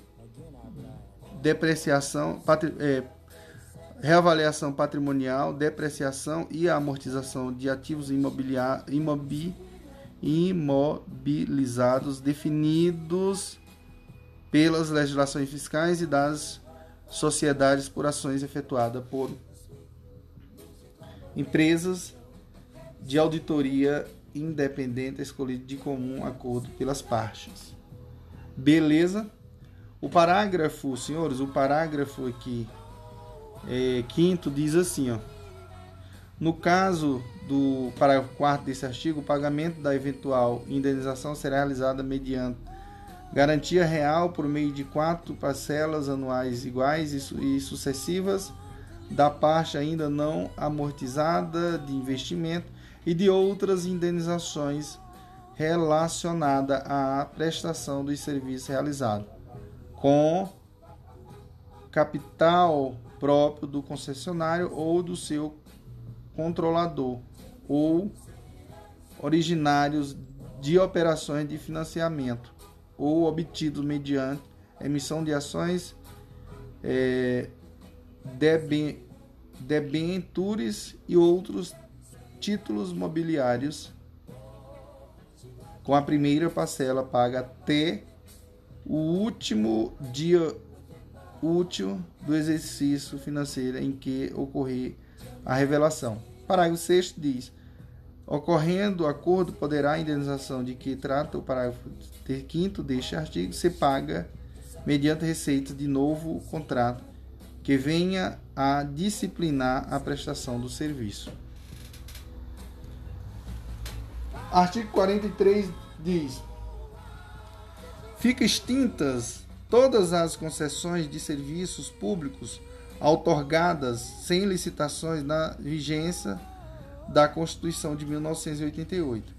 depreciação, patri, é, reavaliação patrimonial, depreciação e amortização de ativos imobi, imobilizados definidos pelas legislações fiscais e das sociedades por ações efetuadas por empresas de auditoria independente escolhido de comum acordo pelas partes. Beleza? O parágrafo, senhores, o parágrafo aqui é, quinto diz assim, ó. No caso do parágrafo 4 desse artigo, o pagamento da eventual indenização será realizada mediante garantia real por meio de quatro parcelas anuais iguais e sucessivas da parte ainda não amortizada de investimento e de outras indenizações relacionadas à prestação dos serviços realizados, com capital próprio do concessionário ou do seu controlador, ou originários de operações de financiamento, ou obtidos mediante emissão de ações é, debentures e outros títulos mobiliários com a primeira parcela paga até o último dia útil do exercício financeiro em que ocorrer a revelação. Parágrafo 6 diz: ocorrendo acordo, poderá a indenização de que trata o parágrafo 5 deste artigo ser paga mediante receita de novo contrato que venha a disciplinar a prestação do serviço. Artigo 43 diz: Fica extintas todas as concessões de serviços públicos outorgadas sem licitações na vigência da Constituição de 1988.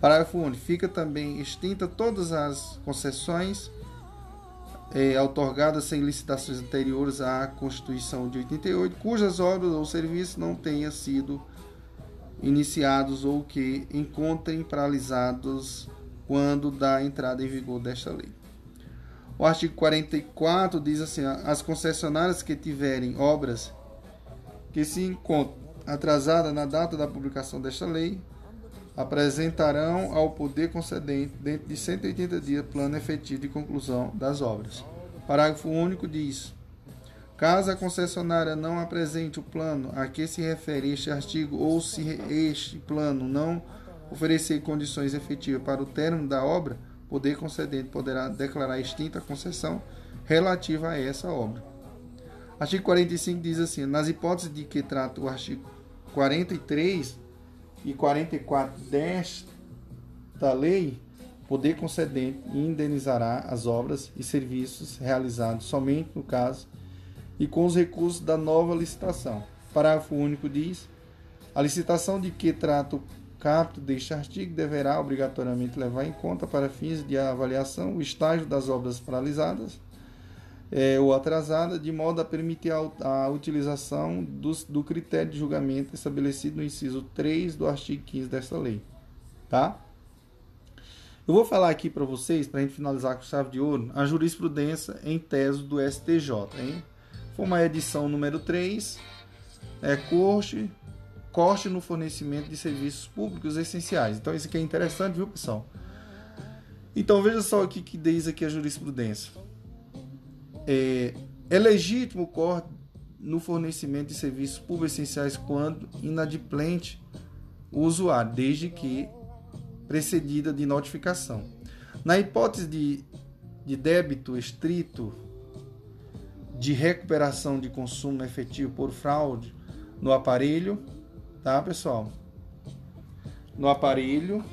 Parágrafo único. Fica também extinta todas as concessões é, outorgadas sem licitações anteriores à Constituição de 88, cujas obras ou serviços não tenham sido iniciados ou que encontrem paralisados quando da entrada em vigor desta lei. O artigo 44 diz assim: as concessionárias que tiverem obras que se encontram atrasadas na data da publicação desta lei apresentarão ao poder concedente dentro de 180 dias plano efetivo de conclusão das obras. Parágrafo único diz: Caso a concessionária não apresente o plano a que se refere este artigo ou se este plano não oferecer condições efetivas para o término da obra, poder concedente poderá declarar extinta a concessão relativa a essa obra. Artigo 45 diz assim: nas hipóteses de que trata o artigo 43 e 44 desta lei, o poder concedente indenizará as obras e serviços realizados somente no caso e com os recursos da nova licitação. Parágrafo único diz: a licitação de que trata o capto deste artigo deverá obrigatoriamente levar em conta para fins de avaliação o estágio das obras paralisadas é, ou atrasadas, de modo a permitir a, a utilização do, do critério de julgamento estabelecido no inciso 3 do artigo 15 desta lei. Tá? Eu vou falar aqui para vocês, para a gente finalizar com chave de ouro, a jurisprudência em tese do STJ. Hein? Foi uma edição número 3, é corte, corte no fornecimento de serviços públicos essenciais. Então isso aqui é interessante, viu, pessoal? Então veja só o que, diz aqui a jurisprudência. É, é legítimo o corte no fornecimento de serviços públicos essenciais quando inadimplente o usuário, desde que precedida de notificação. Na hipótese de, de débito estrito de recuperação de consumo efetivo por fraude no aparelho, tá, pessoal? No aparelho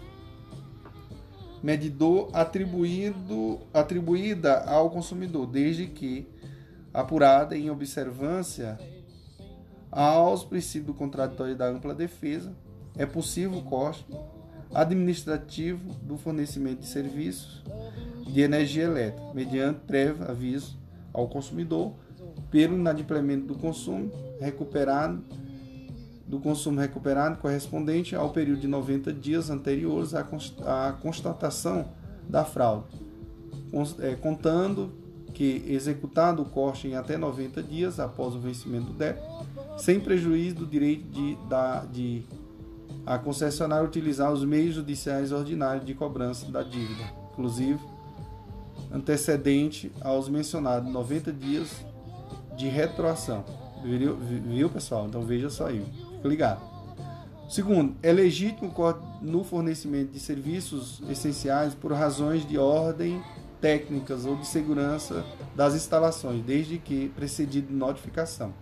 medidor atribuído, atribuída ao consumidor, desde que apurada em observância aos princípios do contraditório da ampla defesa, é possível o corte administrativo do fornecimento de serviços de energia elétrica, mediante prévio aviso ao consumidor pelo inadimplemento do consumo recuperado do consumo recuperado correspondente ao período de 90 dias anteriores à constatação da fraude, é, contando que executado o corte em até 90 dias após o vencimento do débito, sem prejuízo do direito de, da, de a concessionária utilizar os meios judiciais ordinários de cobrança da dívida, inclusive antecedente aos mencionados 90 dias de retroação. Viu, viu pessoal? Então veja só aí, ligado. Segundo, é legítimo no fornecimento de serviços essenciais por razões de ordem técnicas ou de segurança das instalações, desde que precedido de notificação.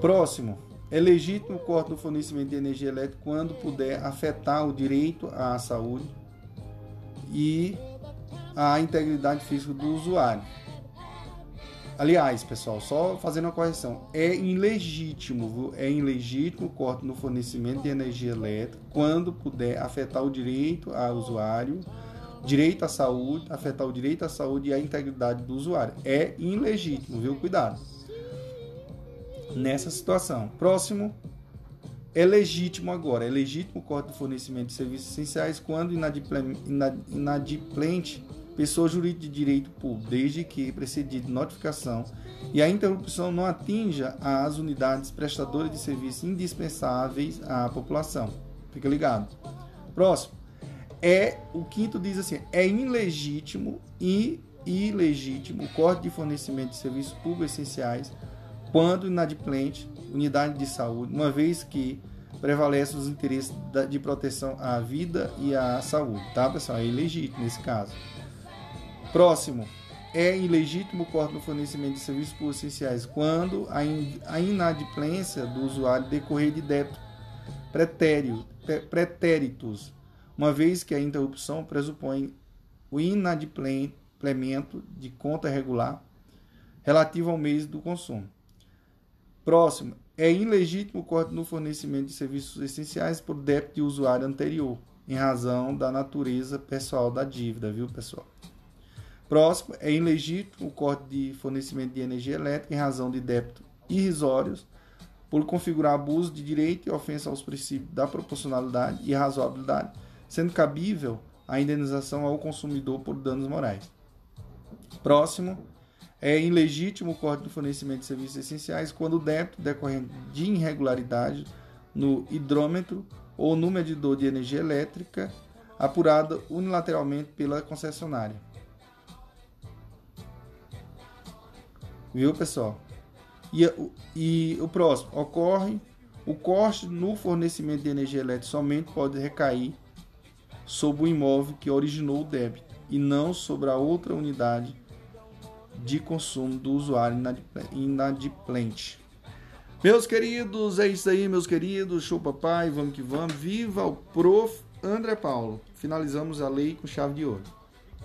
Próximo, é legítimo o corte no fornecimento de energia elétrica quando puder afetar o direito à saúde e a integridade física do usuário. Aliás, pessoal, só fazendo uma correção, é ilegítimo, é ilegítimo o corte no fornecimento de energia elétrica quando puder afetar o direito ao usuário, direito à saúde, afetar o direito à saúde e a integridade do usuário. É ilegítimo, viu? Cuidado. Nessa situação. Próximo, é legítimo agora, é legítimo o corte do fornecimento de serviços essenciais quando inadimplente pessoa jurídica de direito público, desde que precedido de notificação e a interrupção não atinja as unidades prestadoras de serviços indispensáveis à população. Fica ligado. Próximo. É o quinto diz assim: é ilegítimo e ilegítimo o corte de fornecimento de serviços públicos essenciais quando inadimplente unidade de saúde, uma vez que prevalecem os interesses de proteção à vida e à saúde, tá, pessoal? É ilegítimo nesse caso. Próximo. É ilegítimo o corte no fornecimento de serviços públicos essenciais quando a, in, a inadimplência do usuário decorrer de débito pretéritos, uma vez que a interrupção pressupõe o inadimplemento de conta regular relativo ao mês do consumo. Próximo. É ilegítimo o corte no fornecimento de serviços essenciais por débito de usuário anterior, em razão da natureza pessoal da dívida, viu, pessoal? Próximo, é ilegítimo o corte de fornecimento de energia elétrica em razão de débito irrisórios, por configurar abuso de direito e ofensa aos princípios da proporcionalidade e razoabilidade, sendo cabível a indenização ao consumidor por danos morais. Próximo, é ilegítimo o corte do fornecimento de serviços essenciais quando o débito decorrente de irregularidade no hidrômetro ou no medidor de energia elétrica apurada unilateralmente pela concessionária. Viu, pessoal? E, e o próximo, ocorre o corte no fornecimento de energia elétrica somente pode recair sobre o imóvel que originou o débito e não sobre a outra unidade de consumo do usuário inadimplente. Meus queridos, é isso aí, meus queridos. Show papai, vamos que vamos. Viva o prof. André Paulo. Finalizamos a lei com chave de ouro.